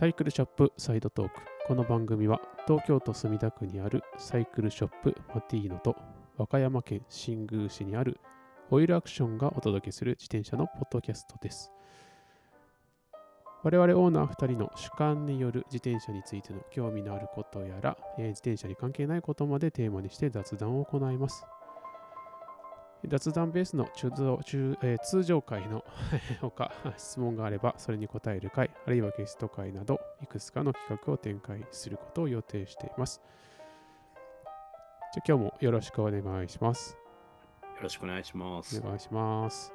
サイクルショップサイドトーク。この番組は東京都墨田区にあるサイクルショップマティーノと和歌山県新宮市にあるオイルアクションがお届けする自転車のポッドキャストです。我々オーナー2人の主観による自転車についての興味のあることやら、自転車に関係ないことまでテーマにして雑談を行います。雑談ベースの中通中えー通常回のほか 質問があればそれに答える回あるいはゲスト回などいくつかの企画を展開することを予定しています。じゃあ今日もよろしくお願いします。よろしくお願いします。お願いします。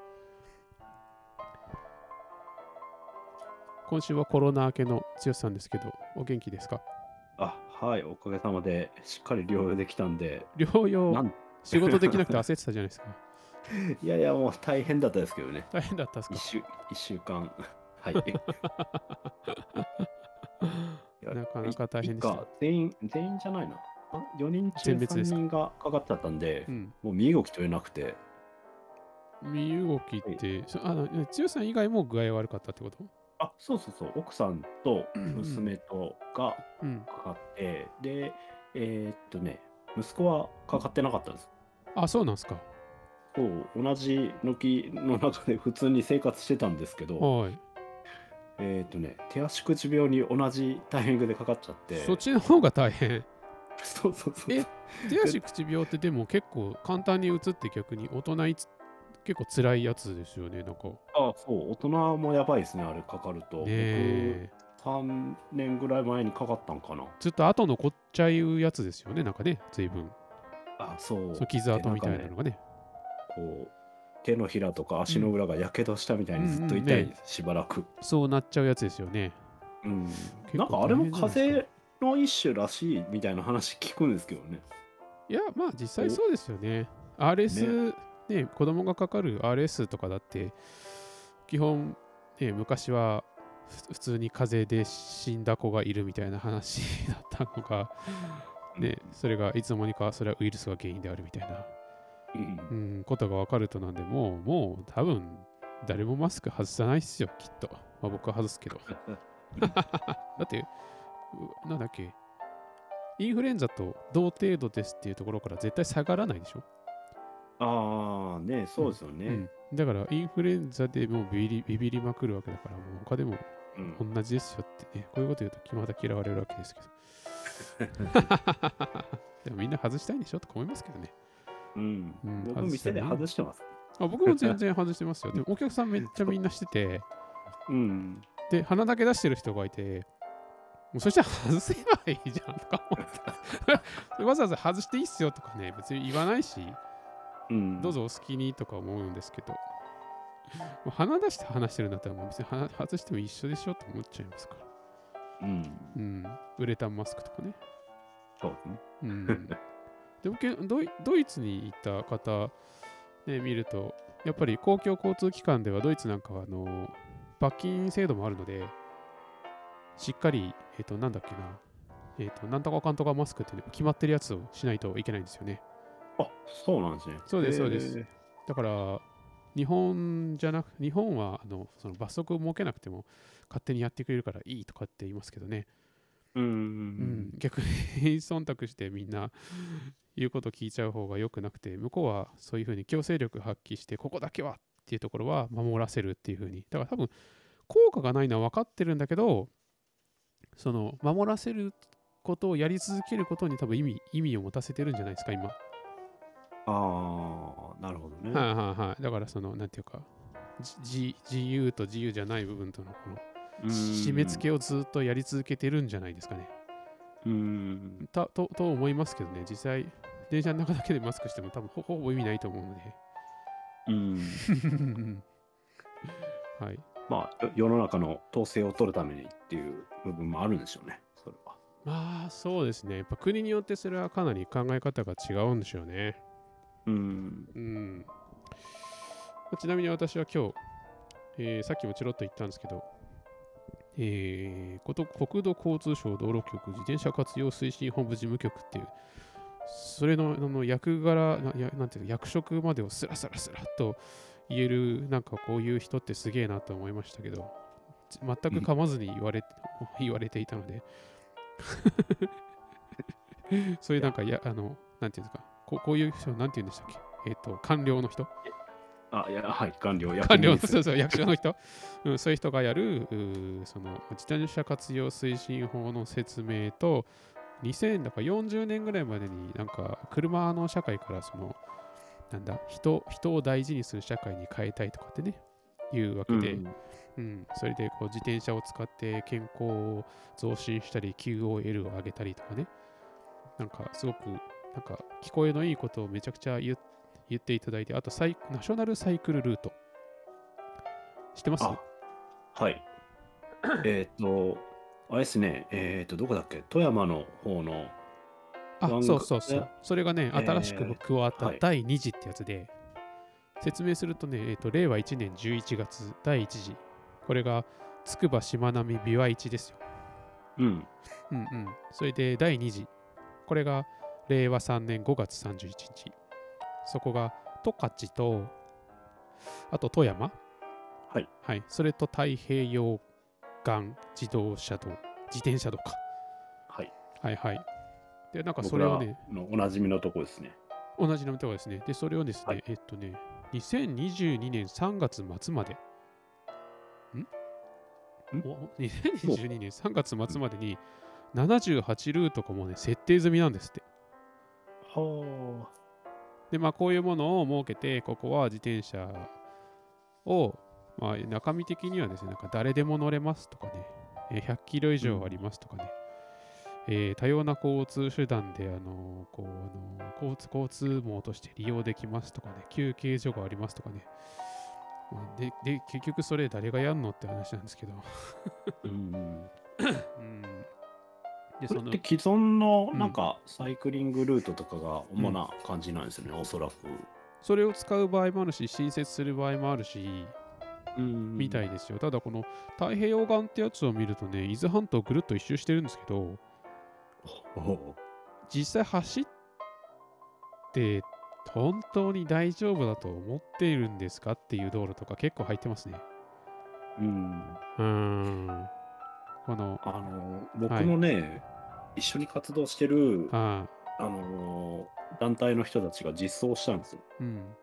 今週はコロナ明けの剛さんですけど、お元気ですか？あ、はい、おかげさまでしっかり療養できたんで、療養？仕事できなくて焦ってたじゃないですか。いやいや、もう大変だったですけどね。大変だったですか？一週一週間。はい。なかなか大変でした一家全員、全員じゃないな。あ4人中3全滅ですか？人がかかっちゃったんでう、ん。もう身動き取れなくて、身動きって、そあの剛さん以外も具合悪かったってこと？あ、そうそうそう、奥さんと娘とがうん。かかって、で、えーっとね、息子はかかってなかったんです。あ、そうなんですか。そう同じのきの中で普通に生活してたんですけど、はい。えっ、とね、手足口病に同じタイミングでかかっちゃって、そっちの方が大変。そうそうそう。え 手足口病ってでも結構簡単にうつって逆に大人につ結構辛いやつですよね。なんか。ねあそう、大人もやばいですね、あれかかると。え。僕、3年ぐらい前にかかったんかな。ずっと後残っちゃうやつですよね。なんかね、随分。あそう。そう傷跡みたいなでのがね。こう、手のひらとか足の裏がやけどしたみたいにずっと痛い、うんうんねしばらく。そうなっちゃうやつですよね。うん。構なんかあれも風邪の一種らしいみたいな話聞くんですけどね。いや、まあ実際そうですよね。RS、ね子供がかかる RS とかだって、基本、ね、昔はふ普通に風邪で死んだ子がいるみたいな話だったのが、ね、それがいつの間にかそれはウイルスが原因であるみたいな、うん、ことが分かるとなんで、もう、もう多分誰もマスク外さないっすよ、きっと。まあ僕は外すけど。だって、うなんだっけ、インフルエンザと同程度ですっていうところから絶対下がらないでしょ。ああ、ね、そうですよね。うん、だから、インフルエンザでもうビビりビビりまくるわけだから、もう他でも同じですよってね、こういうこと言うとまた嫌われるわけですけど。でもみんな外したいんでしょとか思いますけどね。うんうん僕店で外してます。あ僕も全然外してますよ。でもお客さんめっちゃ みんなしてて、うん。で、鼻だけ出してる人がいて、もうそしたら外せばいいじゃんとか思って。わざわざ外していいっすよとかね、別に言わないし、うん、どうぞお好きにとか思うんですけど、もう鼻出して話してるんだったら、もう別に鼻外しても一緒でしょと思っちゃいますから。うん。うん。ウレタンマスクとかね。そうですね。うん。でドイ、ドイツに行った方、ね、見ると、やっぱり公共交通機関ではドイツなんかは、あの、罰金制度もあるので、しっかり、えっ、と、なんだっけな、えっ、と、なんとかかんとかマスクって、ね、決まってるやつをしないといけないんですよね。あ、そうなんですね。そうですそうです。だから、日本じゃなく、日本はあのその罰則を設けなくても勝手にやってくれるからいいとかって言いますけどね、うん。逆に忖度してみんな言うこと聞いちゃう方が良くなくて、向こうはそういうふうに強制力発揮して、ここだけはっていうところは守らせるっていうふうに、だから多分効果がないのは分かってるんだけど、その守らせることをやり続けることに多分意味意味を持たせてるんじゃないですか、今。ああ、なるほどね。はいはいはい。だからその、なんていうか、じ自自由と自由じゃない部分とのこのうん締め付けをずっとやり続けてるんじゃないですかね。うん。たとと思いますけどね、実際、電車の中だけでマスクしても多分ほほぼ意味ないと思うのうん。で。はい。まあ、よ世の中の統制を取るためにっていう部分もあるんでしょうね。それは。まあそうですね。やっぱ国によってそれはかなり考え方が違うんでしょうね。うん。うん。まあちなみに私は今日、えーさっきもちろっと言ったんですけど、えーこと国土交通省道路局自転車活用推進本部事務局っていう、それのあの役柄なや、なんていうの、役職までをスラスラスラと言える、なんかこういう人ってすげえなと思いましたけど、全く噛まずに言われ, 言われていたので。そういうなんかやあのなんていうんですかここういう人なんて言うんでしたっけ？えっ、と官僚の人？あ、いや、はい、官僚、官僚そうそう役所の人、うん、そういう人がやるその自転車活用推進法の説明と2000だから40年ぐらいまでになんか車の社会からそのなんだ人人を大事にする社会に変えたいとかってねいうわけで、うん。うん、それでこう自転車を使って健康を増進したり QOL を上げたりとかね。なんかすごくなんか聞こえのいいことをめちゃくちゃ言言っていただいてあとサイナショナルサイクルルート。知ってます？あはい。えっと、あれですね、えっと、どこだっけ？富山の方の、あ番そうそうそう。えそれがねえー新しく加わったはい。第2次ってやつで、説明するとね、えー、と令和1年11月第1次。これがつくばしまなみびわ1ですよ。うん、うんうん。それで第2次。これが令和3年5月31日。そこが十勝と、あと富山。はい。はい。それと太平洋岸自動車道、自転車道か。はい。はいはい。で、なんかそれをね、のおなじみのとこですね。同じのとこですね。で、それをですね、はいえっとね、2022年3月末まで、ん？ん？お ?2022 年3月末までに78ルートがもうね、設定済みなんですって。はで、まあ、こういうものを設けて、ここは自転車を、まあ、中身的にはですね、なんか誰でも乗れますとかね、えー100キロ以上ありますとかね、えー多様な交通手段で、あのこうあの交通交通網として利用できますとかね、休憩所がありますとかね、まあでで結局それ誰がやんのって話なんですけど、あ。うん。うん、でそって既存のうんなんかサイクリングルートとかが主な感じなんですよね、おそらく。それを使う場合もあるし、新設する場合もあるし、うんみたいですよ。ただこの太平洋岸ってやつを見るとね、伊豆半島をぐるっと一周してるんですけど、ほ実際走って本当に大丈夫だと思っているんですかっていう道路とか結構入ってますね。ううん。うーん。この、あの、僕のね、一緒に活動してる、ああの、団体の人たちが実装したんですよ。ーうん。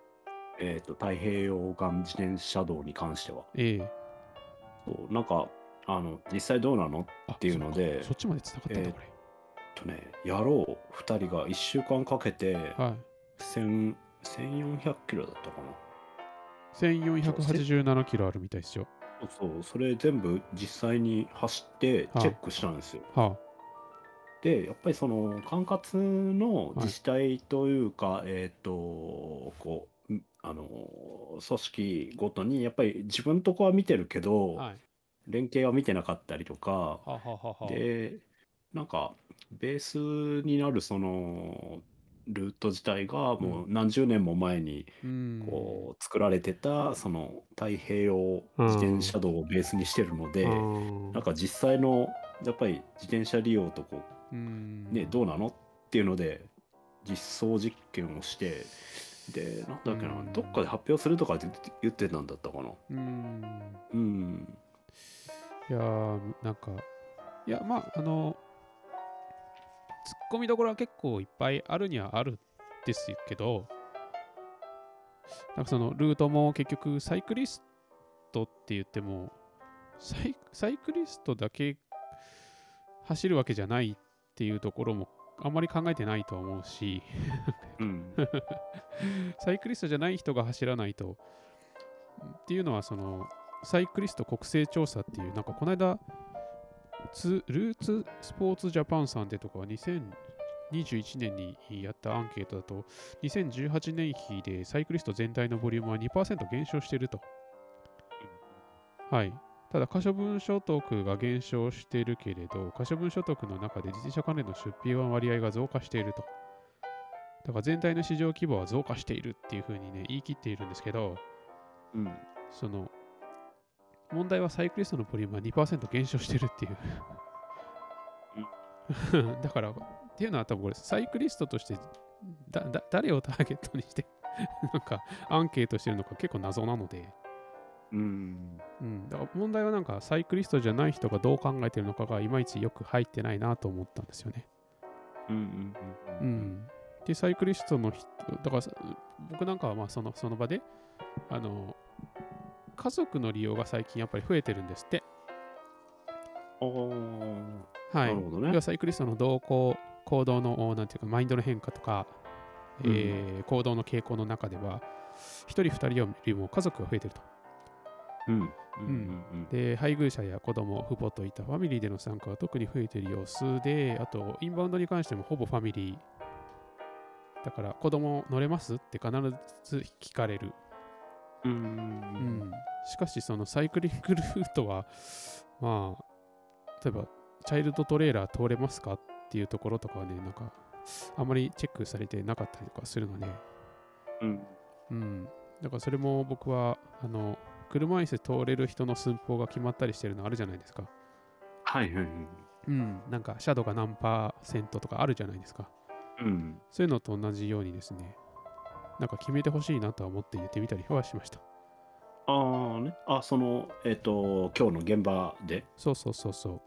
えっ、と、太平洋岸自転車道に関しては。ええそうなんか、あの、実際どうなの？っていうのでそっちまで繋がったんだ、えーこれ。とね、やろう2人が1週間かけて、はい。1000 1400キロだったかな。1487キロあるみたいですよ。そうそう、それ全部実際に走ってチェックしたんですよ。はで、やっぱりその管轄の自治体というか、えっ、と、こう、んあの、組織ごとに、やっぱり自分とこは見てるけど、あ。はい。連携は見てなかったりとか、はあはあはあはあで、なんか、ベースになるその、ルート自体がもう何十年も前にうん。こう作られてたその太平洋自転車道をベースにしてるので、うん。なんか実際のやっぱり自転車利用とこうね、どうなのっていうので実装実験をしてでなんだっけな、うん。どっかで発表するとかって言ってたんだったかな。うん。うん。いやー、なんか、いや、まあ、あの、ツッコミどころは結構いっぱいあるにはあるんですけど、なんかそのルートも結局サイクリストって言っても、サイサイクリストだけ走るわけじゃないっていうところもあんまり考えてないとは思うし、うん サイクリストじゃない人が走らないと。っていうのは、その、サイクリスト国勢調査っていう、なんかこの間、ツルーツスポーツジャパンさんでとかは2021年にやったアンケートだと、2018年比でサイクリスト全体のボリュームは2%減少していると。はい。ただ、可処分所得が減少しているけれど、可処分所得の中で自転車関連の出費の割合が増加していると。だから全体の市場規模は増加しているっていうふうにね、言い切っているんですけど、うんその、問題はサイクリストのボリュームは2%減少してるっていう。だから、っていうのは多分これ、サイクリストとしてだだ誰をターゲットにして なんかアンケートしてるのか結構謎なので、うん。うん、だから問題はなんかサイクリストじゃない人がどう考えてるのかがいまいちよく入ってないなと思ったんですよね。うんうんううんん、で、サイクリストの人、だからさ僕なんかはまあそのその場で、あの、家族の利用が最近やっぱり増えてるんですって。はい。なるほどねサイクリストの動向、行動の、なんていうか、マインドの変化とか、うんえー行動の傾向の中では、1人、2人よりも家族が増えてると。うんうんうんで、配偶者や子供、父母といったファミリーでの参加が特に増えている様子で、あと、インバウンドに関してもほぼファミリー。だから、子供乗れます？って必ず聞かれる。うんしかし、そのサイクリングルートは、まあ、例えば、チャイルドトレーラー通れますかっていうところとかはね、なんか、あまりチェックされてなかったりとかするので、うんうん。だから、それも僕は、あの、車椅子通れる人の寸法が決まったりしてるのあるじゃないですか。はいはいはいうん。なんか、シャドウが何パーセントとかあるじゃないですか。うんそういうのと同じようにですね、なんか決めてほしいなとは思って言ってみたりはしました。ああね。あそのえっと今日の現場で？そうそうそうそう。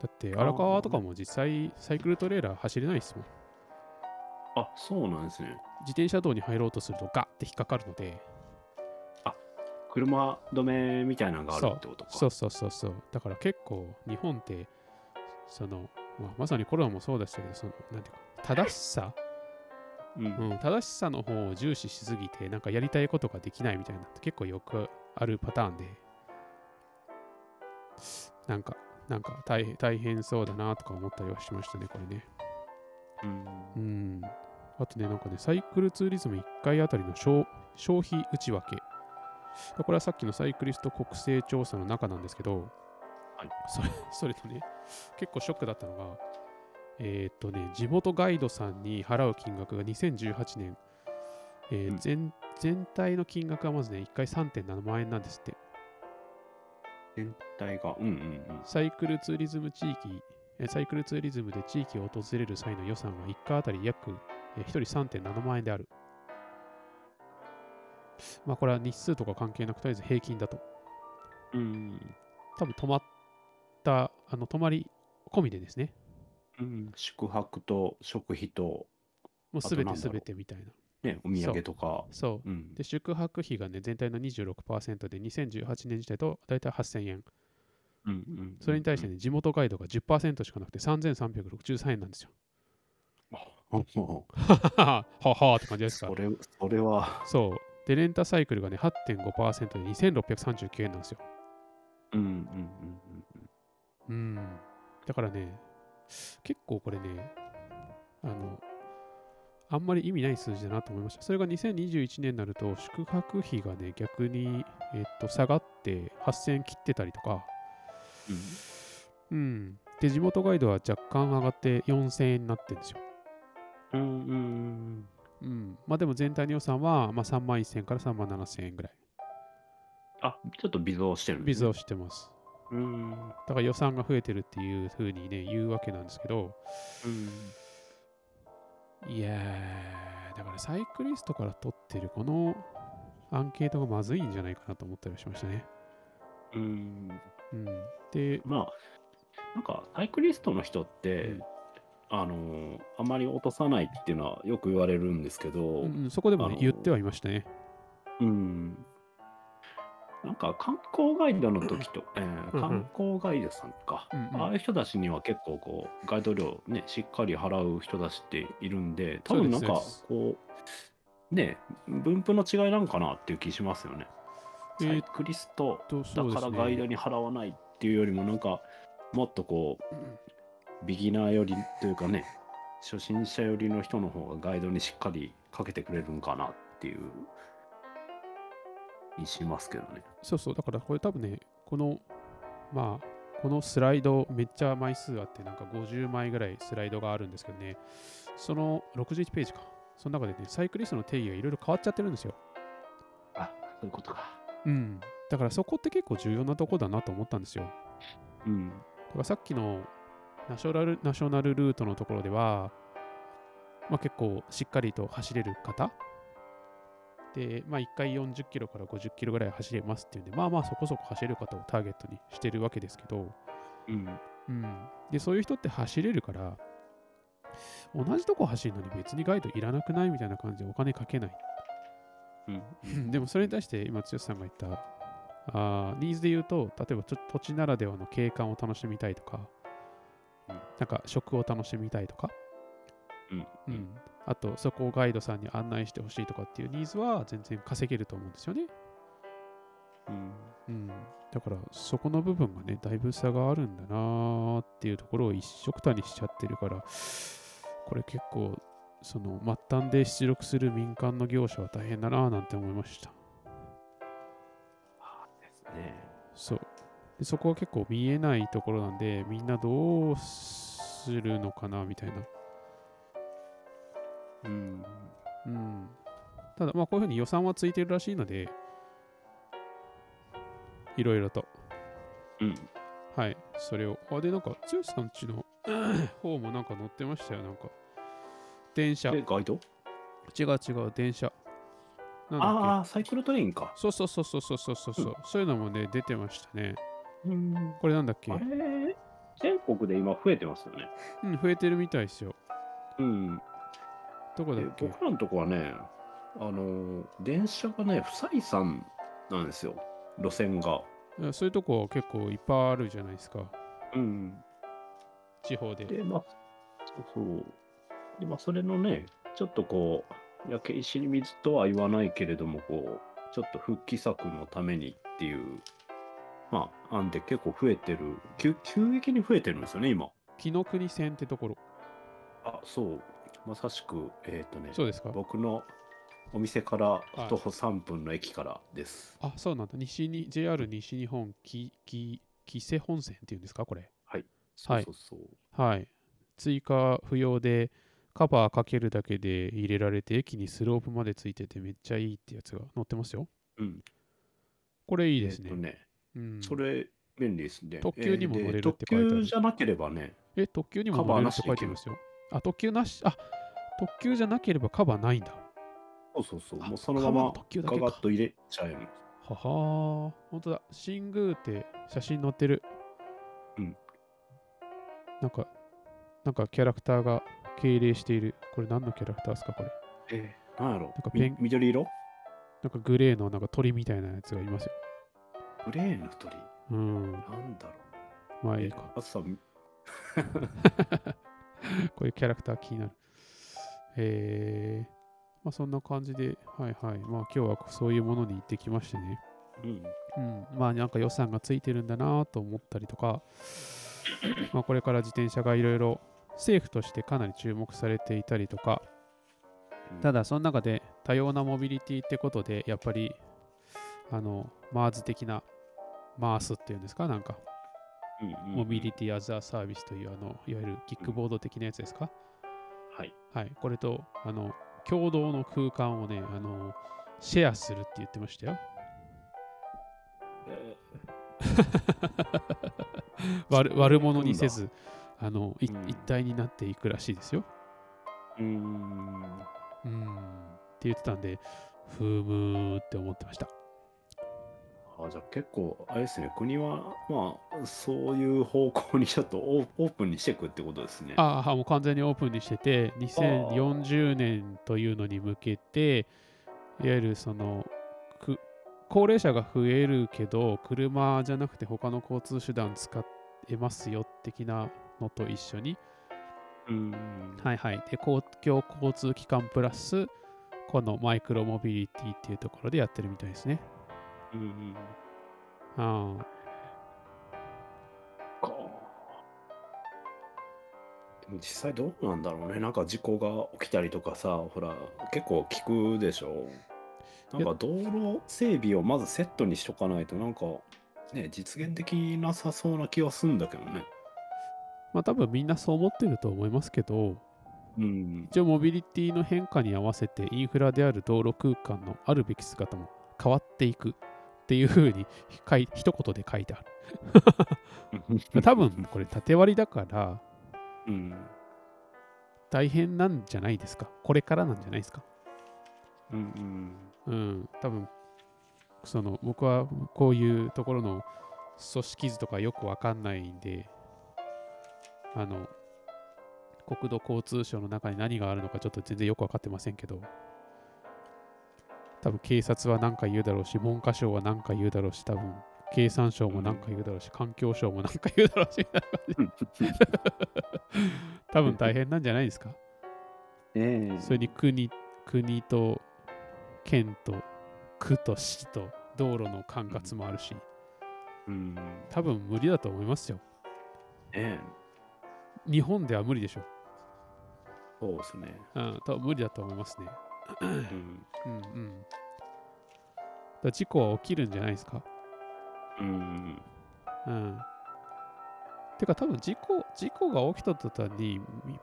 だって荒川とかも実際サイクルトレーラー走れないですもん。あそうなんですね。自転車道に入ろうとするとガッて引っかかるので、車止めみたいなのがあるってことか。そう。そうそうそう。だから結構日本って、その、まあ、まさにコロナもそうでしたけど、その、なんていうか、正しさ、うん。うん、正しさの方を重視しすぎて、なんかやりたいことができないみたいなのって結構よくあるパターンで、なんか、なんか大変大変そうだなとか思ったりはしましたね、これね。うんうん。あとね、なんかね、サイクルツーリズム1回あたりの消消費内訳。これはさっきのサイクリスト国勢調査の中なんですけど、はいそれ それとね、結構ショックだったのが、えーっとね、地元ガイドさんに払う金額が2018年、えーうん全全体の金額はまずね、1回3.7万円なんですって。全体がうんうんサイクルツーリズム地域、えーサイクルツーリズムで地域を訪れる際の予算は1回あたり約、えー1人3.7万円である。まあこれは日数とか関係なくとりあえず平均だと。うんうん多分泊まった、あの泊まり込みでですね。うん宿泊と食費ともうすべてすべてみたいな。ねお土産とかそう。うんで、宿泊費がね、全体の26%で、2018年時点と大体8000円。うんうんそれに対してね、地元ガイドが10%しかなくて3363円なんですよ。うんうんはははって感じですかそ。れそれはそう。で、レンタサイクルがね、8.5%で2639円なんですよ。うんうんうんうん。だからね、結構これね、あの、あんまり意味ない数字だなと思いました。それが2021年になると、宿泊費がね、逆に、えっと、下がって8000円切ってたりとか、うんうん。で、地元ガイドは若干上がって4000円になってるんですよ。うんうんうん。まあでも全体の予算は、まあ、3万1000円から3万7000円ぐらい。あちょっと微増してるねビズをしてます。うんだから予算が増えてるっていうふうにね、言うわけなんですけど、いやー、だからサイクリストから取ってるこのアンケートがまずいんじゃないかなと思ったりしましたね。うんうん。で、まあなんかサイクリストの人って、うんあのあまり落とさないっていうのはよく言われるんですけど、うん、そこでも、ね言ってはいましたね。うん。なんか観光ガイドの時と、えー観光ガイドさんか、うんうん。ああいう人たちには結構こうガイド料ねしっかり払う人たちっているんで多分なんかこうね分布の違いなんかなっていう気しますよね。えーサイクリストとだからガイドに払わないっていうよりもなんかもっとこうビギナー寄りというかね初心者寄りの人の方がガイドにしっかりかけてくれるんかなっていう気しますけどね。そうそう、だからこれ多分ね、この、まあ、このスライド、めっちゃ枚数あって、なんか50枚ぐらいスライドがあるんですけどね、その61ページか。その中でね、サイクリストの定義がいろいろ変わっちゃってるんですよ。あそういうことか。うん。だからそこって結構重要なとこだなと思ったんですよ。うん。だからさっきのナショナルナショナルルートのところでは、まあ、結構しっかりと走れる方で、まあ、1回40キロから50キロぐらい走れますっていうんで、まあまあそこそこ走る方をターゲットにしてるわけですけど、うん。うん、でそういう人って走れるから、同じとこ走るのに別にガイドいらなくないみたいな感じでお金かけない。うん。でもそれに対して今、剛さんが言った、あーニーズで言うと、例えばちょ土地ならではの景観を楽しみたいとか、うんなんか食を楽しみたいとか、うん。うん、あとそこをガイドさんに案内してほしいとかっていうニーズは全然稼げると思うんですよね。うん。うん、だからそこの部分がね、だいぶ差があるんだなーっていうところを一緒くたにしちゃってるから、これ結構、その末端で出力する民間の業者は大変だなーなんて思いました。ですね。そう。でそこは結構見えないところなんで、みんなどうするのかなみたいな。うん。うん。ただ、まあこういうふうに予算はついてるらしいので、いろいろと。うん。はい、それを。あ、で、なんか、剛さんちの 方もなんか乗ってましたよ、なんか。電車。違で、ガイド？う違う、電車。なんだっああ、サイクルトレインかけ。そうそうそうそうそうそうそう、うそういうのもね、出てましたね。うん。これなんだっけあれ、全国で今増えてますよね。うん、増えてるみたいですよ。うん。でどこだっけ？僕らのとこはね、あの、電車がね、不採算なんですよ。路線が。そういうとこ結構いっぱいあるじゃないですか。うん。地方で。で、まあ、そうそう。で、まあ、それのね、ちょっとこう、焼け石に水とは言わないけれども、こう、ちょっと復帰策のためにっていう、まあ、案で結構増えてる、急急激に増えてるんですよね、今。紀ノ国線ってところ。あ、そう。まさしく、えっ、とね、そうですか？僕のお店からはい徒歩3分の駅からです。あ、そうなんだ。西に、JR 西日本、き、き、紀勢本線っていうんですか、これ。そうそうそう。はい。追加不要で、カバーかけるだけで入れられて、駅にスロープまでついててめっちゃいいってやつが載ってますよ。うん。これいいですね。えっとね、うん、それ、便利ですね。特急にも乗れるって書いてある特急じゃなければね、え、特急にもカバー乗れるって書いてますよ。あ、特急なし、あ、特急じゃなければカバーないんだ。そうそうそう、あもうそのまカバーのま特急だけかガガッと入れちゃえる。ははー、ほんとだ。新宮って写真載ってる。うん。なんか、なんかキャラクターが敬礼している。これ何のキャラクターですか、これ。えー、なんやろなんかペンみ緑色？なんかグレーのなんか鳥みたいなやつがいますよ。グレーの鳥？うん。なんだろうまあいいか。あとさ、こういうキャラクター気になる。えー、まあそんな感じで、はいはい。まあ今日はそういうものに行ってきましてね。うん。うん。まあなんか予算がついてるんだなと思ったりとか、まあこれから自転車がいろいろ政府としてかなり注目されていたりとか、ただその中で多様なモビリティってことで、やっぱり、あの、マーズ的な、マースっていうんですか、なんか、モビリティアザーサービスという、あの、いわゆるキックボード的なやつですか？はい。はい。これと、あの、共同の空間をね、あの、シェアするって言ってましたよ。え 悪悪者にせず、あの、いうん一体になっていくらしいですよ。ーうーん。うん。って言ってたんで、ふーむーって思ってました。あじゃあ結構、あれですね、国は、まあ、そういう方向にちょっとオープンにしていくってことですね。ああ、もう完全にオープンにしてて、2040年というのに向けて、いわゆるその、く高齢者が増えるけど、車じゃなくて他の交通手段使えますよ的なのと一緒に、うーん。はいはい。で、公共交通機関プラス、このマイクロモビリティっていうところでやってるみたいですね。うんか。でも実際どうなんだろうね。なんか事故が起きたりとかさ、ほら、結構聞くでしょ。なんか道路整備をまずセットにしとかないと、なんか、ね、実現できなさそうな気はするんだけどね。まあ多分みんなそう思ってると思いますけど、うん。一応モビリティの変化に合わせてインフラである道路空間のあるべき姿も変わっていくっていうふうに書い一言で書いてある。多分これ縦割りだからうん。大変なんじゃないですか？これからなんじゃないですか？うんうん。うん、多分その僕はこういうところの組織図とかよくわかんないんで、あの、国土交通省の中に何があるのかちょっと全然よくわかってませんけど、多分警察は何か言うだろうし、文科省は何か言うだろうし、多分経産省も何か言うだろうし、環境省も何か言うだろうし、多分大変なんじゃないですか？ねえそれに国国と県と区と市と道路の管轄もあるし、うん。多分無理だと思いますよ。ねえ日本では無理でしょ。そうですね。うん、多分無理だと思いますね。うん。うんうん。だ事故は起きるんじゃないですか？うん。うん。てか多分事故、事故が起きた途端に、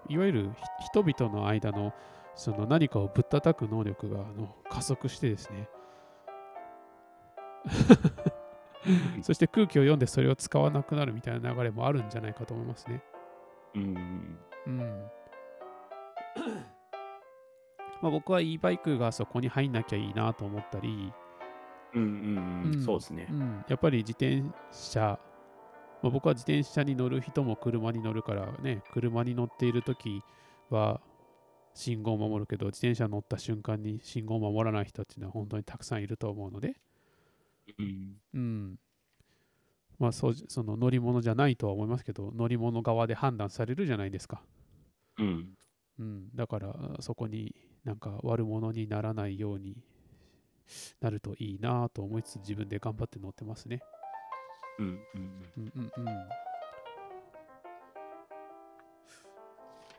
いいわゆるひ人々の間のその何かをぶったたく能力があの加速してですね。そして空気を読んでそれを使わなくなるみたいな流れもあるんじゃないかと思いますね。うん。うん。まあ僕は e バイクがそこに入んなきゃいいなと思ったり、うんうんうん。そうですねう。ん、やっぱり自転車、まあ、僕は自転車に乗る人も車に乗るからね、車に乗っているときは信号を守るけど、自転車乗った瞬間に信号を守らない人っていうのは本当にたくさんいると思うので、うん。うん。まあそうじその乗り物じゃないとは思いますけど、乗り物側で判断されるじゃないですか。うん。うん、だからそこになんか悪者にならないようになるといいなと思いつつ自分で頑張って乗ってますね。うん。うん。うんうんうん。ま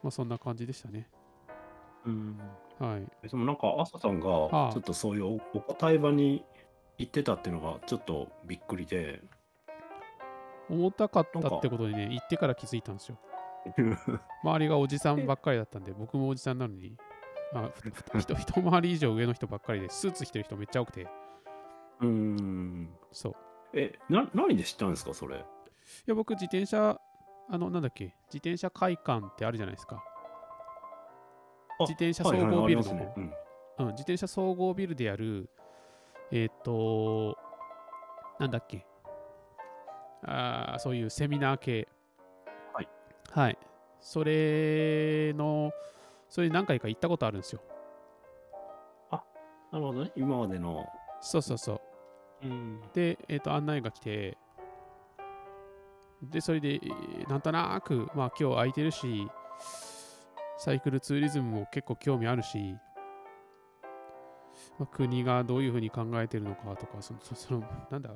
あそんな感じでしたね。うん。はい。でもなんか、朝さんはあがちょっとそういうおお答え場に行ってたっていうのがちょっとびっくりで。重たかったってことにね、行ってから気づいたんですよ。周りがおじさんばっかりだったんで、僕もおじさんなのに、あふふ一一回り以上上の人ばっかりで、スーツ着てる人めっちゃ多くて、うん。そう。え、な、何で知ったんですか、それ？いや、僕、自転車、あの、なんだっけ、自転車会館ってあるじゃないですか。あ自転車総合ビルのはいはいありますねうん、自転車総合ビルでやる、えっ、と、なんだっけ、あーそういうセミナー系。はい。はい。それの、それに何回か行ったことあるんですよ。なるほどね。今までの。そうそうそう。うん。で、えっ、と、案内が来て、で、それで、えーなんとなく、まあ、今日空いてるし、サイクルツーリズムも結構興味あるし、まあ、国がどういうふうに考えてるのかとか、その、そそのなんだ？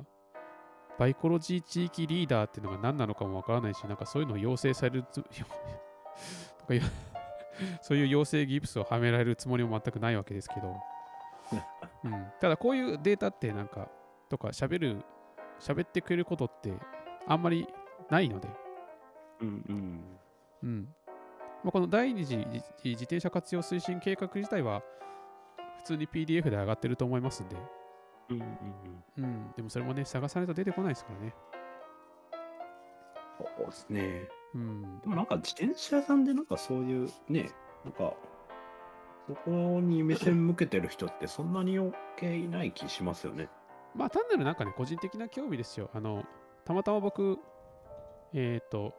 バイコロジー地域リーダーっていうのが何なのかもわからないし、なんかそういうのを要請されるつ、とかそういう要請ギプスをはめられるつもりも全くないわけですけど、うん、ただこういうデータってなんか、とか喋る、喋ってくれることってあんまりないので、うんうん。うんまあ、この第二次自自転車活用推進計画自体は普通に PDF で上がってると思いますんで、うんうんうん。うん、でもそれもね、探さないと出てこないですからね。そうですね。うんで、もなんか自転車屋さんでなんかそういうね、なんか、そこに目線向けてる人ってそんなに余計いない気しますよね。まあ単なるなんかね、個人的な興味ですよ。あの、たまたま僕、えっ、と、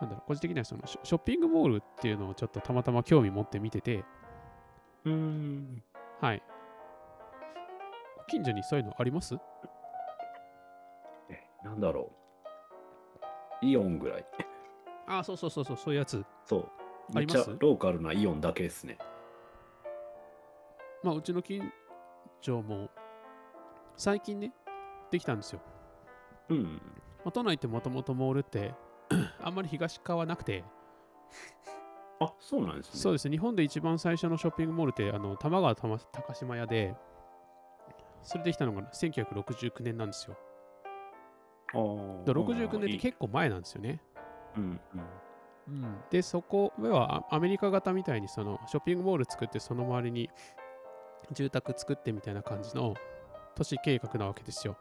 なんだろう、個人的にはそのショショッピングモールっていうのをちょっとたまたま興味持って見てて、うん。はい。近所にそういうのあります？え、なんだろう。イオンぐらい。ああ、そうそうそうそう、そういうやつ。そう。あります？めっちゃローカルなイオンだけですね。まあ、うちの近所も最近ね、できたんですよ。うん。まあ、都内ってもともとモールって あんまり東側なくて、あ、そうなんですね。そうですね、日本で一番最初のショッピングモールって、あの、玉川たま高島屋で、それできたのが1969年なんですよ。だから69年って結構前なんですよね。うんうん。うん、で、そこはあアメリカ型みたいにそのショッピングモール作って、その周りに住宅作ってみたいな感じの都市計画なわけですよ。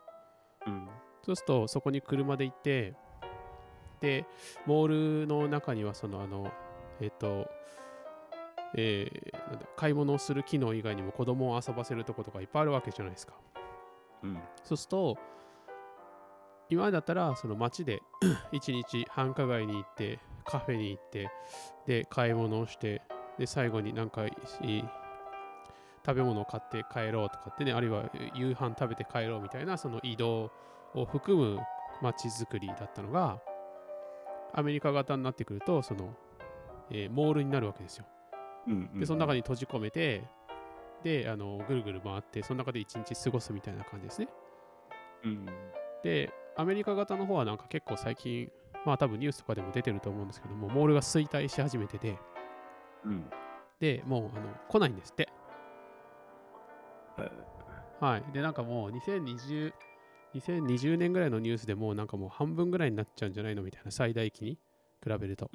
うん。そうすると、そこに車で行って、で、モールの中には、その、あの、えっ、と、えーなんだ買い物をする機能以外にも子供を遊ばせるとことかいっぱいあるわけじゃないですか。うん。そうすると、今までだったら、その街で 一日繁華街に行って、カフェに行って、で、買い物をして、で、最後になんかいい食べ物を買って帰ろうとかってね、あるいは夕飯食べて帰ろうみたいな、その移動を含む街づくりだったのが、アメリカ型になってくると、その、えーモールになるわけですよ。で、その中に閉じ込めて、で、あのぐるぐる回って、その中で一日過ごすみたいな感じですね。うん。で、アメリカ型の方はなんか結構最近、まあ多分ニュースとかでも出てると思うんですけども、モールが衰退し始めてて、うん。で、もうあの来ないんですって。えはい。で、なんかもう2020、2020年ぐらいのニュースでもうなんかもう半分ぐらいになっちゃうんじゃないのみたいな最大期に比べると。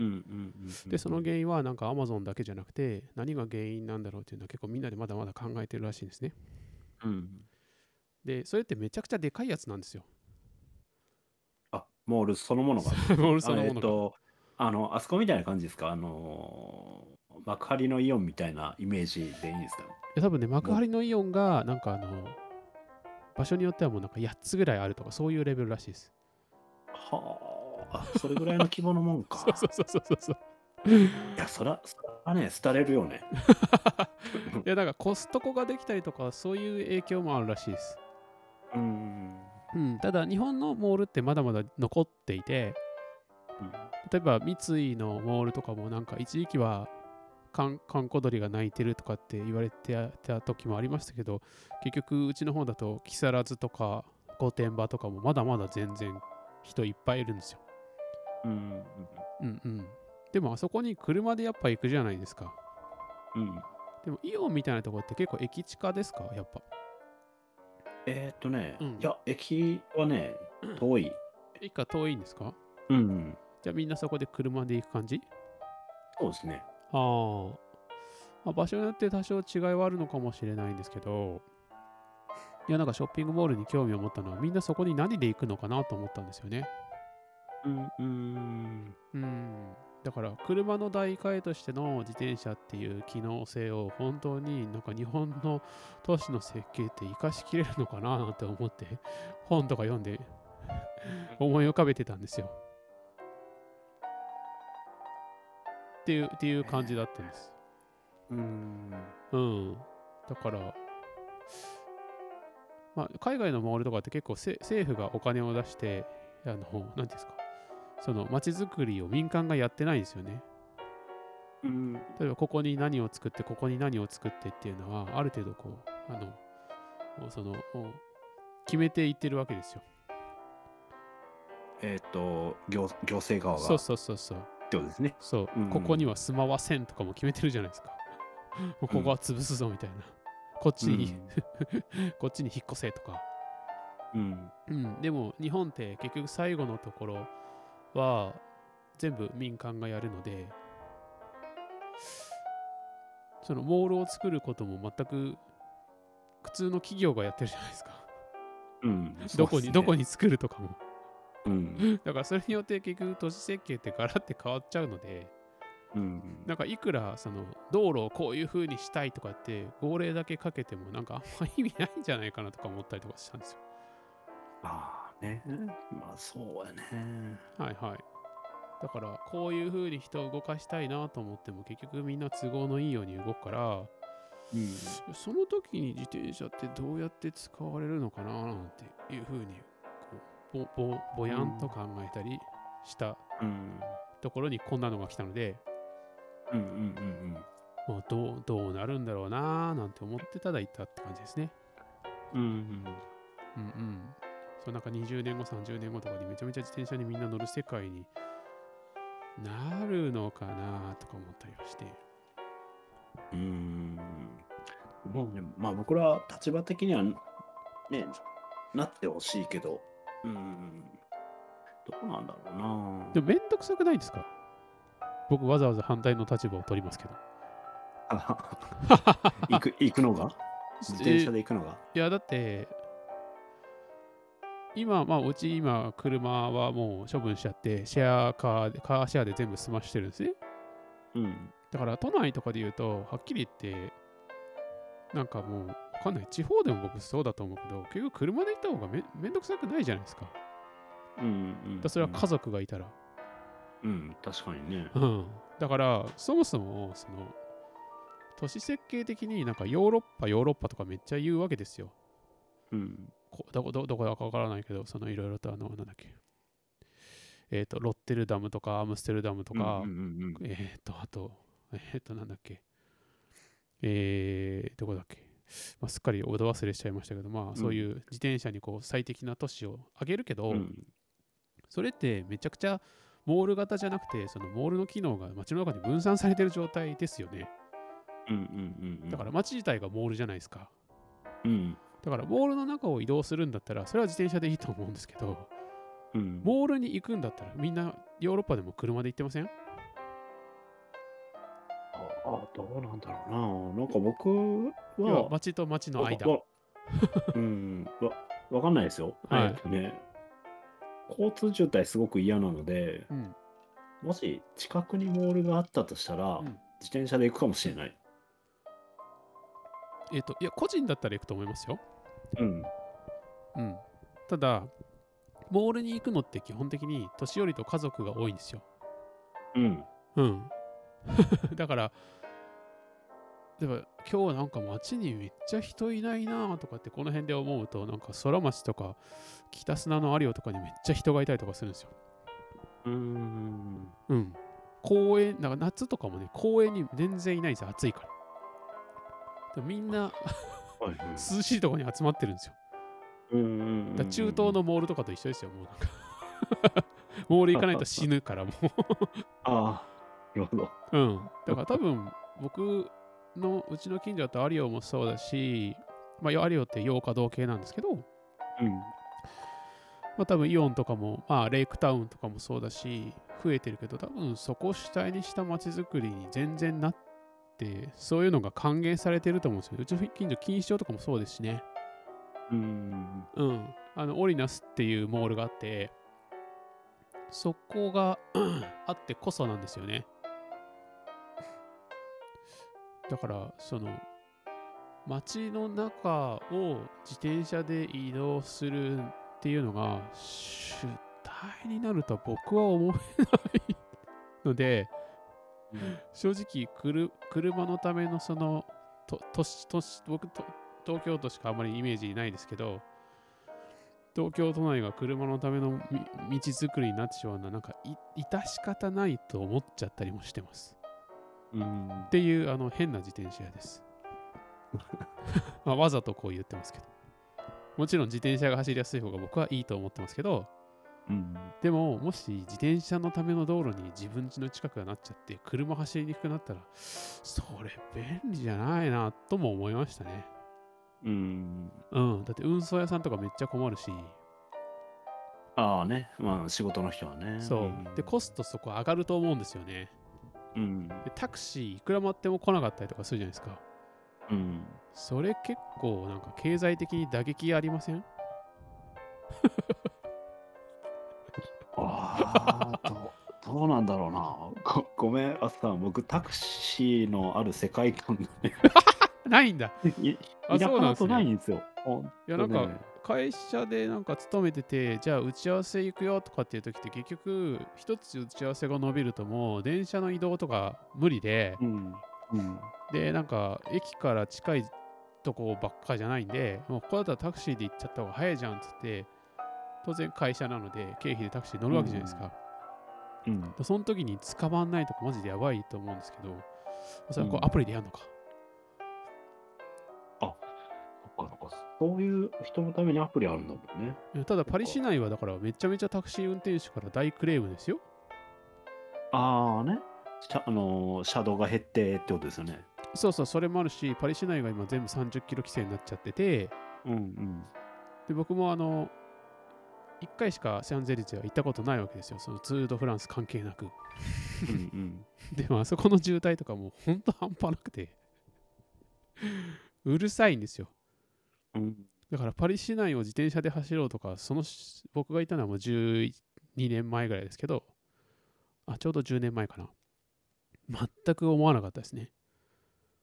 で、その原因はなんか Amazon だけじゃなくて、何が原因なんだろうっていうのは結構みんなでまだまだ考えてるらしいんですね。うん。で、それってめちゃくちゃでかいやつなんですよ。あ、モールそのものが。モールそのものが。っと、あの、あそこみたいな感じですか？あのー、幕張のイオンみたいなイメージでいいですか？ね。いや多分ね、幕張のイオンが、なんかあの、場所によってはもうなんか8つぐらいあるとか、そういうレベルらしいです。はあ、それぐらいの規模のもんか。そうそうそうそうそう。いや、そら、そらね、廃れるよね。いや、だからコストコができたりとか、そういう影響もあるらしいです。うん。うん、ただ、日本のモールってまだまだ残っていて、例えば三井のモールとかもなんか一時期はかん閑古鳥が鳴いてるとかって言われてた時もありましたけど結局うちの方だと木更津とか御殿場とかもまだまだ全然人いっぱいいるんですよ。うん。うんうん。でもあそこに車でやっぱ行くじゃないですか。うん。うん。でもイオンみたいなところって結構駅近ですか？やっぱ。えーっとね、うんいや、駅はね、遠い。駅から遠いんですか？うん。じゃあみんなそこで車で行く感じ？そうですね。あーまあ。場所によって多少違いはあるのかもしれないんですけど、いや、なんかショッピングモールに興味を持ったのは、みんなそこに何で行くのかなと思ったんですよね。うん。うん。うん。だから、車の代替えとしての自転車っていう機能性を本当になんか日本の都市の設計って活かしきれるのかななんて思って、本とか読んで思い浮かべてたんですよ。っていう、っていう感じだったんです。うん。うん。だから、まあ、海外のモールとかって結構せ政府がお金を出して、あの、なんていうんですか、その街づくりを民間がやってないんですよね。うん。例えば、ここに何を作って、ここに何を作ってっていうのは、ある程度こう、あの、その、決めていってるわけですよ。えーっと、行行政側がそうそうそうそう。ってことですね。そう、うんここには住まわせんとかも決めてるじゃないですか。もうここは潰すぞみたいな。こっちに、こっちに引っ越せとか。うん。うん、でも日本って結局最後のところは全部民間がやるのでそのモールを作ることも全く普通の企業がやってるじゃないですか。うん。どこに、どこに。に作るとかも。うん。だからそれによって結局都市設計ってガラって変わっちゃうのでうん。なんかいくらその道路をこういう風にしたいとかって号令だけかけてもなんかあんま意味ないんじゃないかなとか思ったりとかしたんですよ。ああね。まあ、そうやね。はいはい。だから、こういう風に人を動かしたいなと思っても、結局みんな都合のいいように動くから、うん。その時に自転車ってどうやって使われるのかななんていう風にこうぼぼぼやんと考えたりしたうん。ところにこんなのが来たので、うんうんうんもうどうどうなるんだろうななんて思ってただいたって感じですね。うん。うんうんうん。そうなんか20年後、30年後とかにめちゃめちゃ自転車にみんな乗る世界になるのかなとか思ったりはして。うん。うん。もうね、まあ僕ら立場的にはね、なってほしいけど、うん。どうなんだろうなでもめんどくさくないですか？僕わざわざ反対の立場を取りますけど。行く、行くのが？自転車で行くのが？いや、だって、今、まあ、うち今、車はもう処分しちゃって、シェアカーで、カーシェアで全部済ましてるんですね。うん。だから都内とかで言うと、はっきり言って、なんかもう、わかんない。地方でも僕そうだと思うけど、結局車で行った方がめめんどくさくないじゃないですか。うんうんだそれは家族がいたら。うん、確かにね。うん。だから、そもそも、その、都市設計的になんかヨーロッパ、ヨーロッパとかめっちゃ言うわけですよ。うん。こどこどどこだかわからないけど、そのいろいろとあの、なんだっけ。えっ、と、ロッテルダムとかアムステルダムとか、うんうんうんえっ、と、あと、えっ、と、なんだっけ。えー、どこだっけ。まあ、すっかりおど忘れしちゃいましたけど、まあ、そういう自転車にこう最適な都市を上げるけど、うんそれってめちゃくちゃモール型じゃなくて、そのモールの機能が街の中に分散されてる状態ですよね。うんうんうん。だから街自体がモールじゃないですか。うん。だからモールの中を移動するんだったら、それは自転車でいいと思うんですけど、うん。モールに行くんだったら、みんなヨーロッパでも車で行ってません？ああ、どうなんだろうな。なんか僕要はは、街と街の間。うん、わ、わかんないですよ。はいえっとね、交通渋滞すごく嫌なので、うん。もし近くにモールがあったとしたら、うん自転車で行くかもしれない。えっ、と、いや、個人だったら行くと思いますよ。うん。うん。ただ、モールに行くのって基本的に年寄りと家族が多いんですよ。うん。うん。だから、でも今日なんか街にめっちゃ人いないなとかってこの辺で思うと、なんか空町とか北砂の有オとかにめっちゃ人がいたりとかするんですよ。うーん。うん。公園、なんか夏とかもね、公園に全然いないんですよ、暑いから。みんなはいはい。涼しいところに集まってるんですよ。だ中東のモールとかと一緒ですよ、もうなんか。モール行かないと死ぬからもう。ああ、なるほど。うん。だから多分僕のうちの近所だとアリオもそうだし、まあアリオって洋華堂系なんですけど、うん。まあ多分イオンとかも、まあレイクタウンとかもそうだし、増えてるけど、多分そこを主体にした街づくりに全然なって、そういうのが還元されてると思うんですよ。うちの近所、錦糸町とかもそうですしね。うん。うん。あの、オリナスっていうモールがあって、そこが あってこそなんですよね。だから、その、街の中を自転車で移動するっていうのが主体になるとは僕は思えないので、正直くる車のためのそのと都市都市僕と東京都しかあんまりイメージないですけど東京都内が車のためのみ道づくりになってしまうのはなんかい致し方ないと思っちゃったりもしてます。うん。っていうあの変な自転車屋です。まあわざとこう言ってますけど。もちろん自転車が走りやすい方が僕はいいと思ってますけどうん。でももし自転車のための道路に自分家の近くがなっちゃって車走りにくくなったらそれ便利じゃないなとも思いましたねうん。うんだって運送屋さんとかめっちゃ困るしああね。まあ仕事の人はね。そう、んでコストそこ上がると思うんですよねうん。でタクシーいくら待っても来なかったりとかするじゃないですかうん。それ結構なんか経済的に打撃ありません？ああ、どう どうなんだろうな。ごごめん、あさん、僕、タクシーのある世界観がね、ないんだいあそうなんですねないんですよ。ほいやなんかね会社でなんか勤めててじゃあ打ち合わせ行くよとかっていう時って結局一つ打ち合わせが伸びるともう電車の移動とか無理でうん。うん。でなんか駅から近いとこばっかじゃないんでもうここだったらタクシーで行っちゃった方が早いじゃんっつって当然会社なので経費でタクシー乗るわけじゃないですか、うん。その時に捕まんないとかマジでやばいと思うんですけどそれはこううんアプリでやるのか、そっかそっか。そういう人のためにアプリあるんだもんね。ただパリ市内はだからめちゃめちゃタクシー運転手から大クレームですよああね。シャあのー、車道が減ってってことですよね。そうそう、それもあるし、パリ市内が今全部30キロ規制になっちゃってて、うんうん。で僕もあの、1回しかシャンゼリゼは行ったことないわけですよ、そのツール・ド・フランス関係なく。うんうん。でもあそこの渋滞とかもうほんと半端なくて、うるさいんですよ。うん。だからパリ市内を自転車で走ろうとか、そのし僕がいたのはもう12年前ぐらいですけど、あ、ちょうど10年前かな。全く思わなかったですね。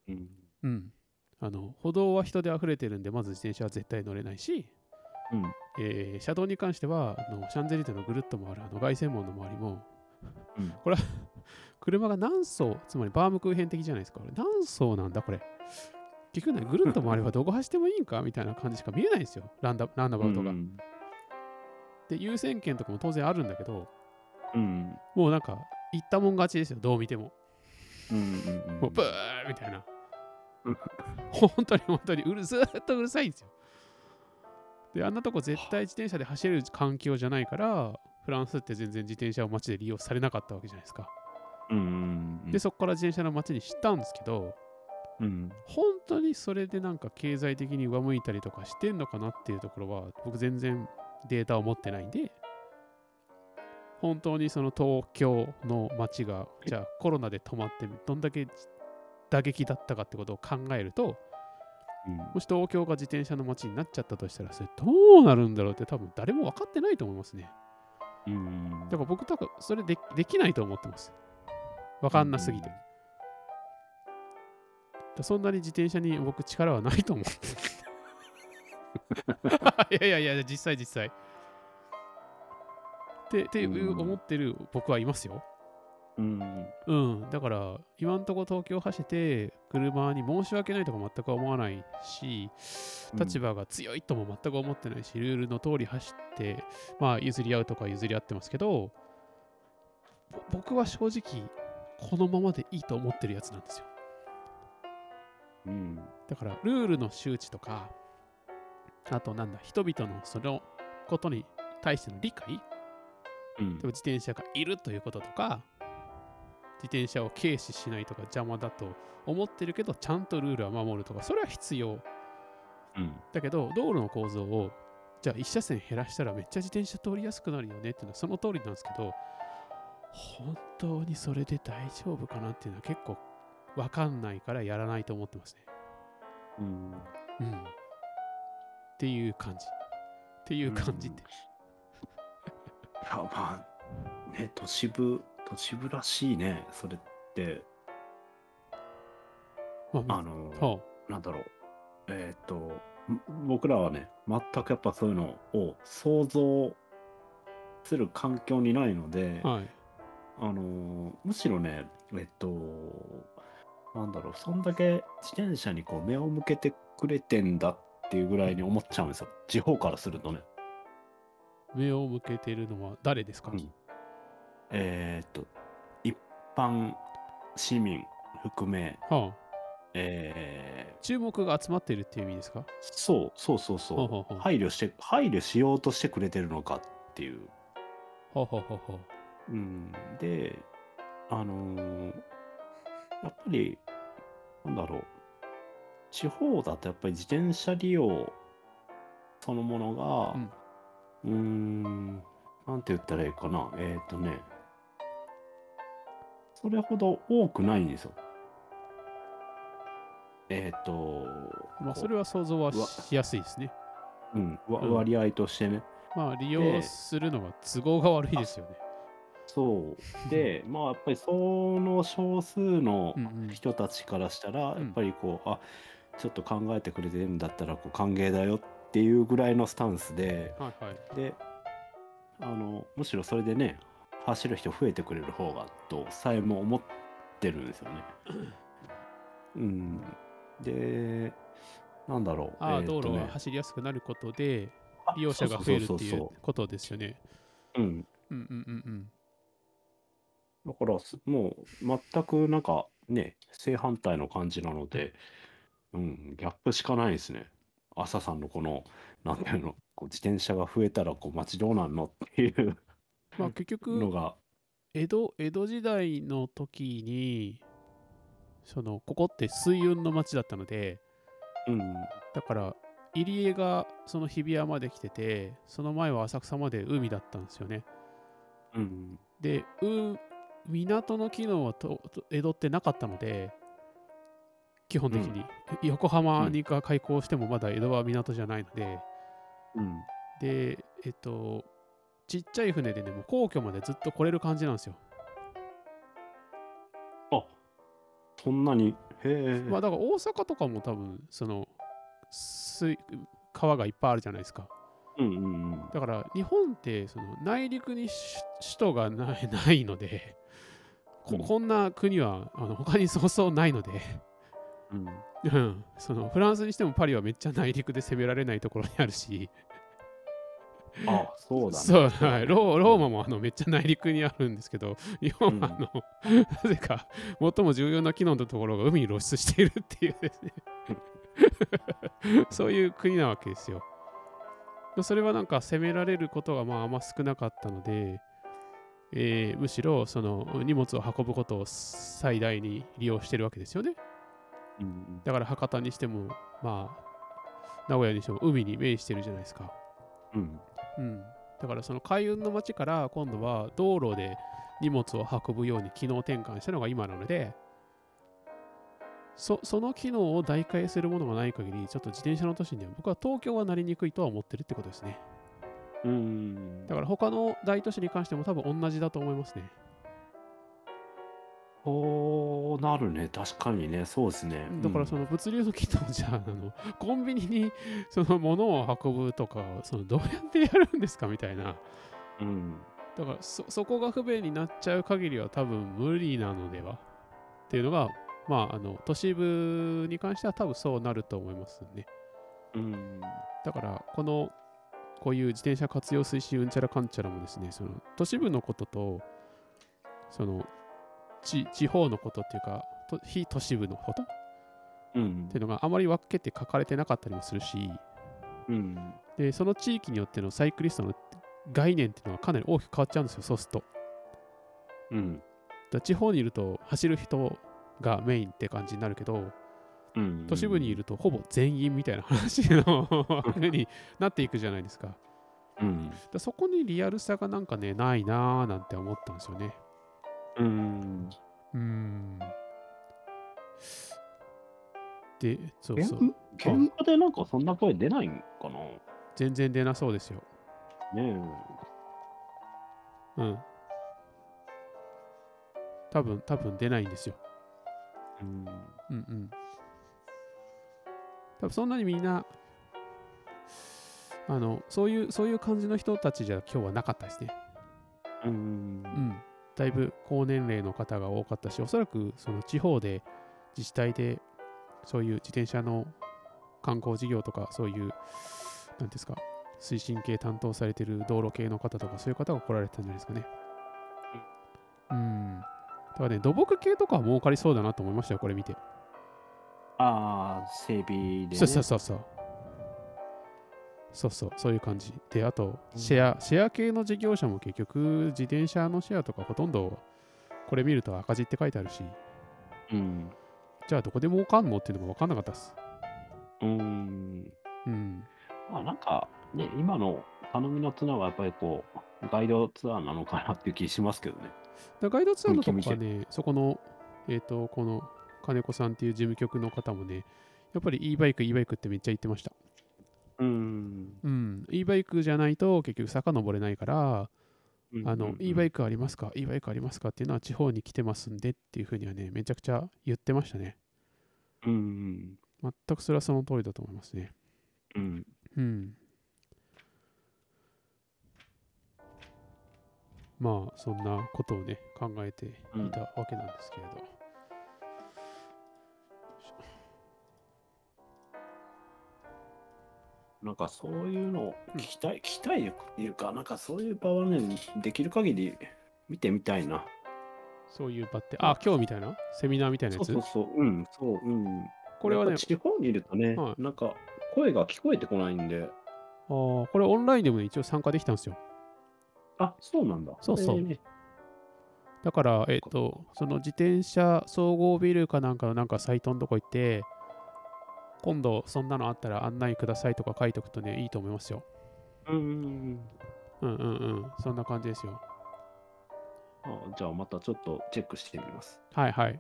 うん。うん。あの歩道は人で溢れてるんで、まず自転車は絶対乗れないし、うん。えー車道に関してはあのシャンゼリゼのぐるっと回るあの凱旋門の周りも、うんこれは 車が何層、つまりバームクーヘン的じゃないですか。これ何層なんだこれ。結局ね、ぐるっと回れば どこ走ってもいいんかみたいな感じしか見えないんですよ。ランダランダバウトが。うん。で、優先権とかも当然あるんだけど、うん。もうなんか、行ったもん勝ちですよ、どう見ても。うん。うん。もうブーみたいなうん。本当に本当にうるずーっとうるさいんですよ。で、あんなとこ絶対自転車で走れる環境じゃないから、フランスって全然自転車を街で利用されなかったわけじゃないですか。うん。で、そこから自転車の街にしたんですけど、うん。本当にそれでなんか経済的に上向いたりとかしてんのかなっていうところは、僕全然データを持ってないんで、本当にその東京の街が、じゃあコロナで止まって、どんだけ打撃だったかってことを考えると、もし東京が自転車の街になっちゃったとしたら、それどうなるんだろうって多分誰も分かってないと思いますね。うん。だから僕多分それでできないと思ってます。分かんなすぎて。だからそんなに自転車に僕力はないと思って。いやいやいや、実際実際。ってって思ってる僕はいますよ。うん。うん。だから、今んとこ東京走って、車に申し訳ないとか全く思わないし、立場が強いとも全く思ってないし、ルールの通り走って、まあ譲り合うとか譲り合ってますけど、ぼ僕は正直、このままでいいと思ってるやつなんですよ。うん。だから、ルールの周知とか、あとなんだ、人々のそのことに対しての理解、うん自転車がいるということとか、自転車を軽視しないとか邪魔だと思ってるけど、ちゃんとルールは守るとか、それは必要。うん。だけど、道路の構造を、じゃあ1車線減らしたらめっちゃ自転車通りやすくなるよねっていうのはその通りなんですけど、本当にそれで大丈夫かなっていうのは結構わかんないからやらないと思ってますね。うん。うん。っていう感じ。っていう感じって。いや、まあ、ね、都市部、都市部らしいね、それって、まあ、あの、はなんだろう、えっ、と、ん僕らはね、全くやっぱそういうのを想像する環境にないので、あ、はい。あの、むしろね、えっと、なんだろう、そんだけ自転車にこう目を向けてくれてんだっていうぐらいに思っちゃうんですよ。地方からするとね。目を向けてるのは誰ですか、うんえーっと、一般市民含め、はあ、えー注目が集まってるっていう意味ですか？そうそうそうそう、ほうほうほう。配慮して、配慮しようとしてくれてるのかっていう。はあ、はあはあはあ、うん、で、あのーやっぱり、なんだろう、地方だとやっぱり自転車利用そのものが、うーん、なんて言ったらいいかな、えっ、とね、それほど多くないんですよ。えっ、と、まあ、こそれは想像はしやすいですね。う、うん、わうん割合としてね。まあ、利用するのは都合が悪いですよね。そう。で、まあやっぱりその少数の人たちからしたら、うんやっぱりこう、あちょっと考えてくれてるんだったらこう歓迎だよっていうぐらいのスタンスで、はいはい。で、あの、むしろそれでね、走る人増えてくれる方がとさえも思ってるんですよね。うん。で、なんだろう。ああ、えーとね道路が走りやすくなることで、あ利用者が増えるっていうことですよね。そううん。うんうんうんうん。だからす、もう全くなんかね、正反対の感じなので、うん、ギャップしかないですね。朝さんのこの、なんていうの、こう自転車が増えたらこう街どうなんのっていうまあ、結の局、が、江戸、江戸時代の時に、その、ここって水運の町だったので、うん、だから、入江がその日比谷まで来てて、その前は浅草まで海だったんですよね。うん、で、う港の機能はとと江戸ってなかったので、基本的に。横浜にが開港してもまだ江戸は港じゃないので、うん、で、えっと、ちっちゃい船でね、もう皇居までずっと来れる感じなんですよ。あ、そんなに？へえ。まあだから大阪とかも多分その水川がいっぱいあるじゃないですか。うんうんうん。だから日本ってその内陸にし首都がないないのでこうんこんな国はあの他にそうそうないので、うんうん、そのフランスにしてもパリはめっちゃ内陸で攻められないところにあるし、あ、そうだね。そう、はい、ローローマもあのめっちゃ内陸にあるんですけど、日本はあの、なぜか最も重要な機能のところが海に露出しているっていうですね、そういう国なわけですよ。それはなんか攻められることがまああんま少なかったので、えーむしろその荷物を運ぶことを最大に利用してるわけですよね。うんだから博多にしても、まあ、名古屋にしても海に面してるじゃないですか。うんうん、だからその海運の町から今度は道路で荷物を運ぶように機能転換したのが今なのでそその機能を代替するものがない限りちょっと自転車の都市には僕は東京はなりにくいとは思ってるってことですね。うん。だから他の大都市に関しても多分同じだと思いますねそうなるね。確かにね。そうですね。だからその物流の機能じゃああの コンビニにその物を運ぶとかそのどうやってやるんですかみたいなうん。だからそそこが不便になっちゃう限りは多分無理なのではっていうのが、まあ、あの都市部に関しては多分そうなると思いますね。うん。だからこのこういう自転車活用推進うんちゃらかんちゃらもですねその都市部のこととその地地方のことっていうかと非都市部のこと？っうんていうのがあまり分けて書かれてなかったりもするしうん。でその地域によってのサイクリストの概念っていうのがかなり大きく変わっちゃうんですよそうすると。うん。だ地方にいると走る人がメインって感じになるけどうん。都市部にいるとほぼ全員みたいな話の 風になっていくじゃないですかうん。らそこにリアルさがなんかねないなーなんて思ったんですよねうん。うーんでそうそう現現場でなんかそんな声出ないんかな？全然出なそうですよねうん多分多分出ないんですよえ。うん。うんうん。多分そんなにみんな、あの、そういう、そういう感じの人たちじゃ今日はなかったですね。うんう。ん。だいぶ高年齢の方が多かったし、おそらくその地方で自治体でそういう自転車の観光事業とか、そういう、なんですか、推進系担当されてる道路系の方とか、そういう方が来られてたんじゃないですかね。うん。だからね、土木系とかは儲かりそうだなと思いましたよ、これ見て。ああ、整備で、ね。そうそうそうそう。そうそう、そういう感じ。で、あと、うんシェア、シェア系の事業者も結局、自転車のシェアとかほとんど、これ見ると赤字って書いてあるし、うん。じゃあどこで儲かんのっていうのが分かんなかったです。うん。うん。まあなんか、ね、今の頼みの綱はやっぱりこう、ガイドツアーなのかなっていう気しますけどね。だガイドツアーのとこはね、そこの、えっ、と、この金子さんっていう事務局の方もね、やっぱり e バイク、e バイクってめっちゃ言ってました。うん。うん。e バイクじゃないと結局坂登れないから、あの、e バイク。クありますか ?e バイクありますかっていうのは地方に来てますんでっていうふうにはね、めちゃくちゃ言ってましたね。うん。全くそれはその通りだと思いますね。うん。うん。まあ、そんなことをね、考えていたわけなんですけれど。なんかそういうのを聞きたい、聞きたいっていうか、なんかそういう場はね、できる限り見てみたいな。そういう場って、あ、今日みたいな？セミナーみたいなやつ？そうそうそう、うん、そう、うん。これはね地方にいるとね、はい。なんか声が聞こえてこないんで、あーこれオンラインでもね一応参加できたんですよ。あ、そうなんだ。そうそう。えー。ねだから、えっ、と、その自転車総合ビルかなんかのなんかサイトのとこ行って、今度そんなのあったら案内くださいとか書いておくとね、いいと思いますよ。うんうんうん。うんうんうん。そんな感じですよ。あじゃあまたちょっとチェックしてみます。はいはい。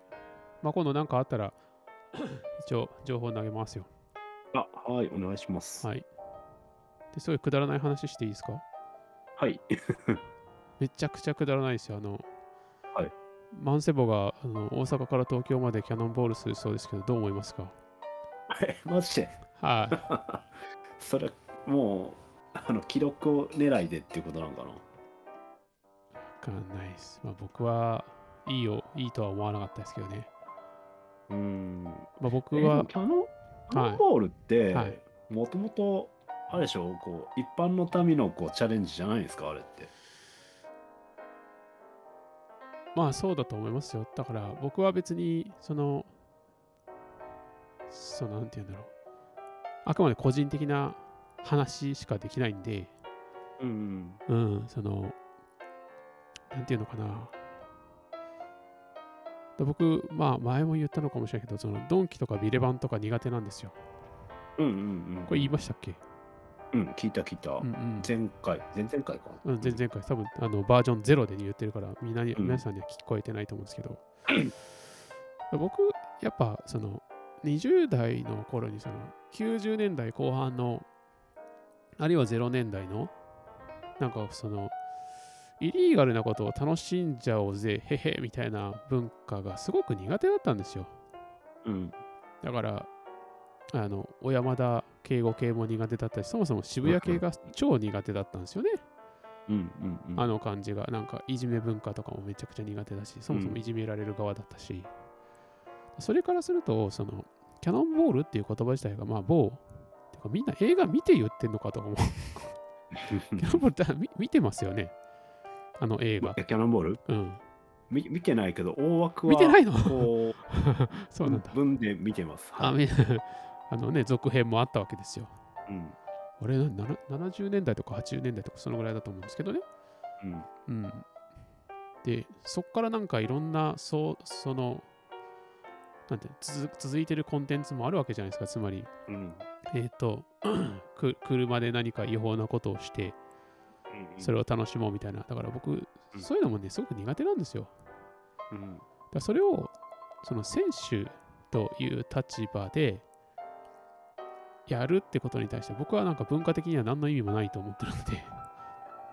まあ、今度なんかあったら、一応情報投げますよ。あ、はい、お願いします。はい。ですごいくだらない話していいですか？はい。めちゃくちゃくだらないですよ。あの、はいマンセボがあの大阪から東京までキャノンボールするそうですけど、どう思いますか？え、マジではい。それ、もう、あの、記録を狙いでっていうことなのかな？わかんないです。まあ、僕はいいよ、いいとは思わなかったですけどね。うーん。まあ、僕えでもは、キャノン、キャノンボールって、はいもともと、あれでしょ、こう、一般の民のこうチャレンジじゃないですか、あれって。まあそうだと思いますよ。だから僕は別に、その、そう、なんて言うんだろう。あくまで個人的な話しかできないんで、うん。うん、その、なんていうのかな。で僕、まあ前も言ったのかもしれないけど、そのドンキとかビレバンとか苦手なんですよ。うんうんうん。これ言いましたっけ？うん、聞いた聞いた。うんうん。前回、前々回か。うん、前々回、多分あのバージョンゼロで言ってるから、みんなに、うん皆さんには聞こえてないと思うんですけど、僕、やっぱ、その、20代の頃に、その、90年代後半の、あるいは0年代の、なんか、その、イリーガルなことを楽しんじゃおうぜ、へへ、みたいな文化がすごく苦手だったんですよ。うん。だから、あの、小山田敬語系も苦手だったし、そもそも渋谷系が超苦手だったんですよね。うんうんうん。あの感じが、なんかいじめ文化とかもめちゃくちゃ苦手だし、そもそもいじめられる側だったし、それからすると、その、キャノンボールっていう言葉自体が、まあ、某、てかみんな映画見て言ってんのかとかも、キャノンボールって見見てますよね、あの映画。えキャノンボール？うん。み見てないけど、大枠は見てないの？こう、そうなんだ。文で見てます。あみ あのね、続編もあったわけですよ。うん。あれ、なな70年代とか80年代とかそのぐらいだと思うんですけどね。うん。うん。で、そっからなんかいろんな、そう、その、なんて続続いてるコンテンツもあるわけじゃないですか。つまり、うん。えっ、とく、車で何か違法なことをして、それを楽しもうみたいな。だから僕、そういうのもね、すごく苦手なんですよ。うん。だそれを、その選手という立場で、やるってことに対して、僕はなんか文化的には何の意味もないと思ってるので、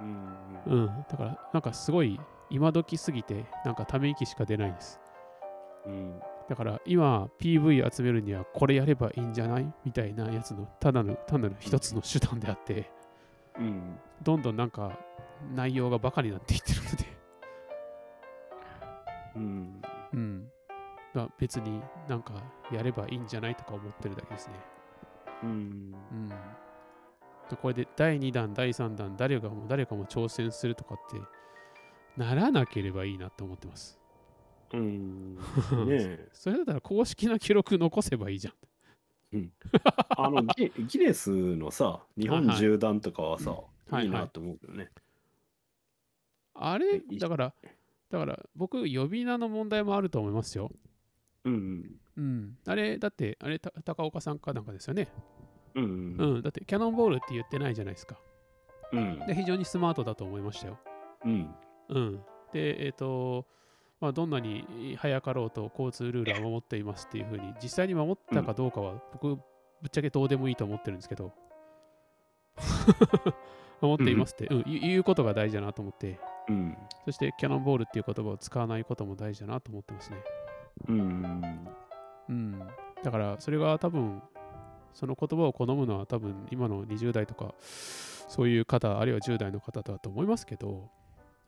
うん。うん。だから、なんかすごい、今時すぎて、なんかため息しか出ないです。うん。だから今 PV 集めるにはこれやればいいんじゃない？みたいなやつのただの単なる一つの手段であってうん。どんどんなんか内容がバカになっていってるのでうん。うんまあ別になんかやればいいんじゃないとか思ってるだけですねうん。うんでこれで第2弾第3弾誰がも誰かも挑戦するとかってならなければいいなと思ってますうん。ねえ。それだったら公式な記録残せばいいじゃんあのギ、ギネスのさ、日本縦断とかはさ、はいいいなと思うけどね。あれだからだから僕呼び名の問題もあると思いますようん。うん、あれ、だって、あれ、た高岡さんかなんかですよね。うん。うん、だって、キャノンボールって言ってないじゃないですか。うん。で、非常にスマートだと思いましたよ。うん。うん。で、えっ、と、まあ、どんなに早かろうと交通ルールは守っていますっていうふうに、実際に守ったかどうかは、僕、ぶっちゃけどうでもいいと思ってるんですけど、守っていますって、うん、言うことが大事だなと思って、うん。そして、キャノンボールっていう言葉を使わないことも大事だなと思ってますね。うん。うん、だからそれが多分その言葉を好むのは多分今の20代とかそういう方あるいは10代の方だと思いますけど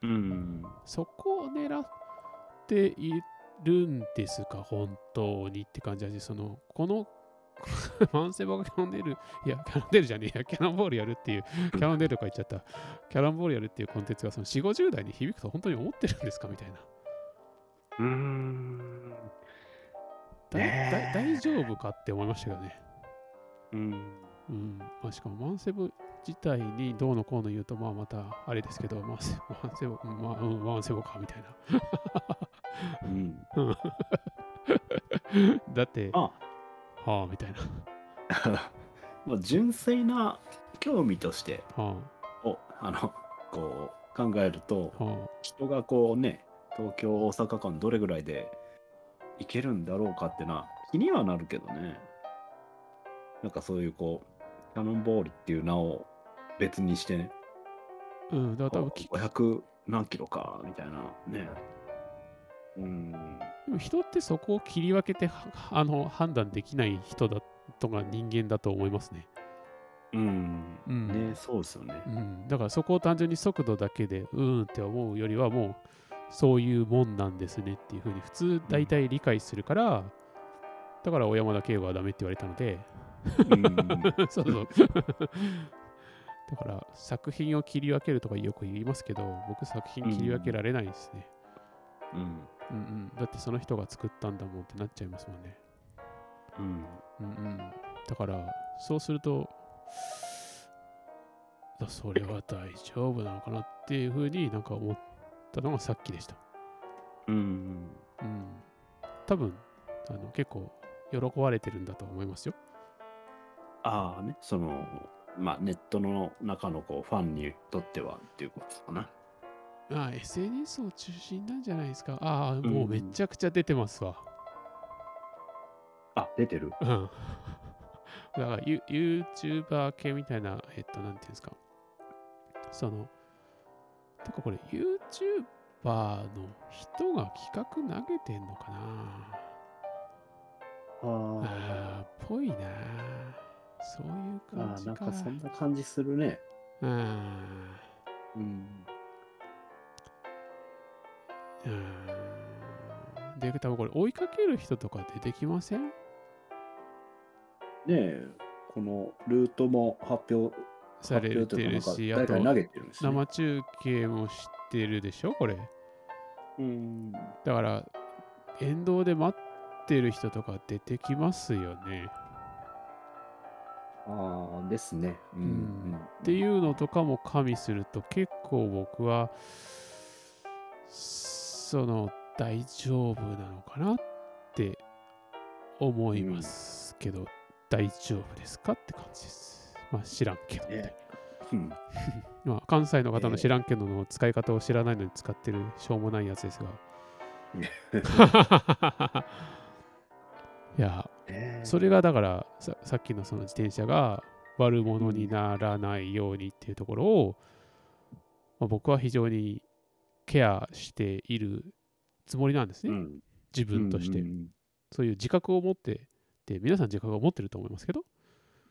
うん。そこを狙っているんですか？本当にって感じだしそのこのマンセバがキャノンデールいやキャノンデールじゃねえやキャノンボールやるっていうキャノンデールとか言っちゃった。キャノンボールやるっていうコンテンツがその4 5 0代に響くと本当に思ってるんですか？みたいな。うん。だだ大丈夫かって思いましたけどね。うん。うん。まあ、しかもマンセブ自体にどうのこうの言うと、まあまたあれですけど、マンセマンセボ、うんまあ、うん、マンセボかみたいうん。な。だって、あ、はあ、みたいな。まあ純粋な興味としてはをあのこう考えるとあ、は人がこうね東京大阪間どれぐらいで行けるんだろうかってのは気にはなるけどねなんかそういうこうキャノンボールっていう名を別にしてねあ。うん、だから多分こきう500何キロかみたいなねうん。でも人ってそこを切り分けてはあの判断できない人だとか人間だと思いますね。うん。うんね、そうですよねう。ん、だからそこを単純に速度だけでうーんって思うよりはもうそういうもんなんですねっていうふうに普通大体理解するから、だから小山田圭吾はダメって言われたのでうん。そうそうだから作品を切り分けるとかよく言いますけど僕作品切り分けられないですね、うん。うんうん、だってその人が作ったんだもんってなっちゃいますもんねうん。うんうん、だからそうするとだそれは大丈夫なのかなっていうふうになんか思ったのがさっきでした。うん。うん、多分あの結構喜ばれてるんだと思いますよ。ああね、その、まあ、ネットの中のこうファンにとってはっていうことかな。ああ SNS を中心なんじゃないですか。ああんもうめちゃくちゃ出てますわ。あ、出てる？うん。だからユ YouTuber 系みたいな、えっと、なんていうんですか。その、てかこれ YouTuber の人が企画投げてんのかなああーぽいなそういう感じか。なんかそんな感じするね。うん。うん。うん。で、多分これ追いかける人とか出てきません？ねえ、このルートも発表されてるし、あと。生中継もしてるでしょ？これ。うん。だから、沿道で待ってる人とか出てきますよね。ですね。ううんん。っていうのとかも加味すると結構僕はその大丈夫なのかなって思いますけど、大丈夫ですかって感じです。まあ知らんけどって、ねうん。まあ、関西の方のええ知らんけどの使い方を知らないのに使ってるしょうもないやつですが。いや、それがだからささっきのその自転車が悪者にならないようにっていうところを、まあ、僕は非常にケアしているつもりなんですね、うん。自分として、うんそういう自覚を持ってで皆さん自覚を持ってると思いますけど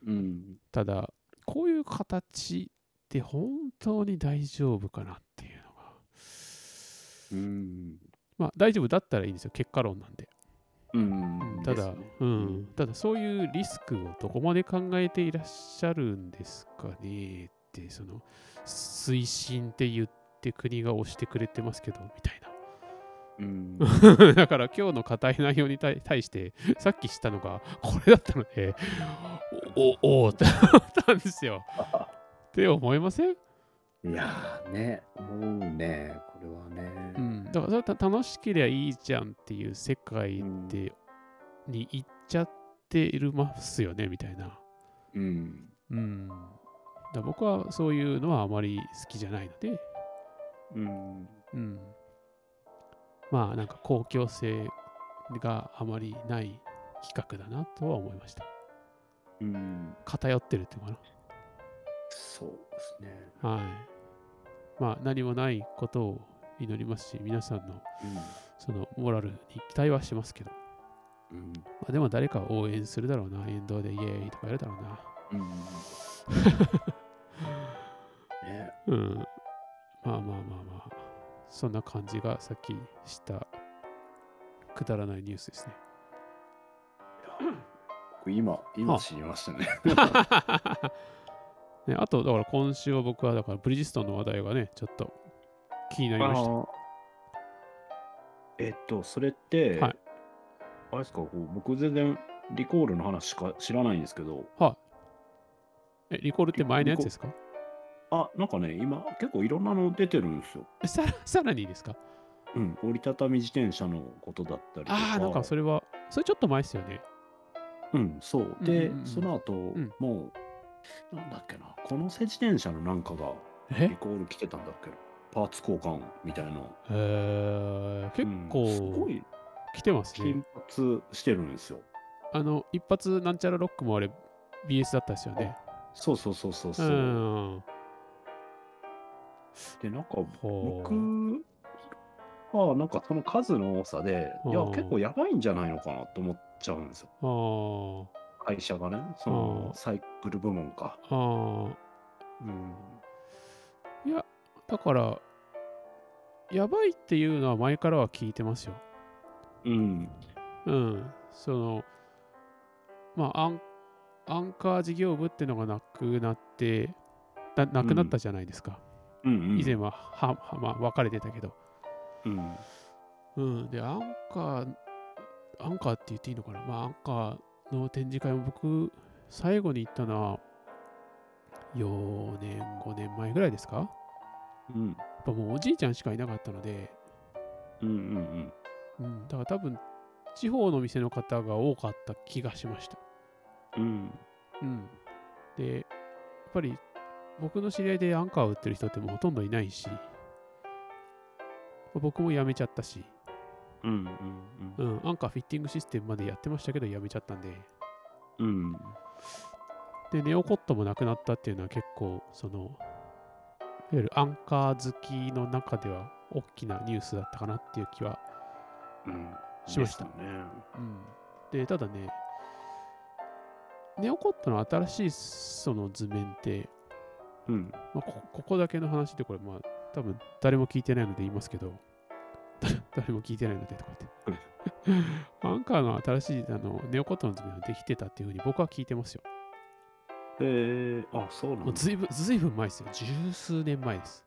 うん。ただこういう形って本当に大丈夫かなっていうのがうん。まあ大丈夫だったらいいんですよ結果論なんでうん。ただ、ねうん、ただそういうリスクをどこまで考えていらっしゃるんですかね？って、その推進って言って国が押してくれてますけど、みたいうん。な。だから今日の硬い内容に対対して、さっき知ったのがこれだったので、おおおーって思ったんですよ。って思いません？いやーね、思うね、これはね。うん、だからそれはた楽しければいいじゃんっていう世界うんで、に行っちゃっているますよねみたいな。うん。うん。だ僕はそういうのはあまり好きじゃないので、うん。うん。まあなんか公共性があまりない企画だなとは思いました。うん。偏ってるっていうのかそうですね。な。はい。まあ何もないことを祈りますし、皆さんのそのモラルに期待はしますけど、うん。まあ、でも誰かを応援するだろうな、沿道でイエーイとかやるだろうな。うん。うん。ね。うん。まあまあまあまあ、そんな感じがさっきしたくだらないニュースですね。僕今、今知りましたね。ねあと、だから今週は僕は、だからブリヂストンの話題がね、ちょっと気になりました。えっと、それって、はいあれですか、こう僕全然リコールの話しか知らないんですけど、はい。え、リコールって前のやつですか？あ、なんかね、今結構いろんなの出てるんですよ。えさらさらにですか？うん、折りたたみ自転車のことだったりとか。ああ、なんかそれは、それちょっと前ですよね。うん、そう。うんで、その後、んもう、なんだっけな、この自転車のなんかがえ？リコール来てたんだっけ？な。パーツ交換みたいな。えー、結うんすご構い来てますね頻。発してるんですよ。あの、一発なんちゃらロックもあれ、BS だったですよね。そうそうそうそううそう。ん。で、なんか僕、がなんかその数の多さで、いや、結構やばいんじゃないのかなと思っちゃうんですよ。あ会社がね、そあのーサイクル部門か。あ、ああ、うん。いや、だから、やばいっていうのは前からは聞いてますよ。うん。うん。その、まあ、アンアンカー事業部っていうのがなくなって、ななくなったじゃないですか。うんうん。以前ははは、まあ、分かれてたけど。うん。うん。で、アンカー、アンカーって言っていいのかなまあ、アンカーの展示会も僕、最後に行ったのは、4年、5年前ぐらいですか？うん。やっぱもうおじいちゃんしかいなかったので、うんうんうん、だから多分、地方の店の方が多かった気がしました。うん。うん。で、やっぱり僕の知り合いでアンカーを売ってる人ってもうほとんどいないし、僕も辞めちゃったし、うんうんうん、アンカーフィッティングシステムまでやってましたけど辞めちゃったんで、うん。うん。で、ネオコットもなくなったっていうのは結構、その、いわゆるアンカー好きの中では大きなニュースだったかなっていう気は、うん。しましたですよね。うん、で、ただね、ネオコットの新しいその図面って、うん。まあ、こここだけの話でこれまあ多分誰も聞いてないので言いますけど誰誰も聞いてないのでとか言って。アンカーの新しいあのネオコットの図面ができてたっていうふうに僕は聞いてますよ。えー、あ、そうなんだ。もうずいぶんずいぶん前ですよ。十数年前です。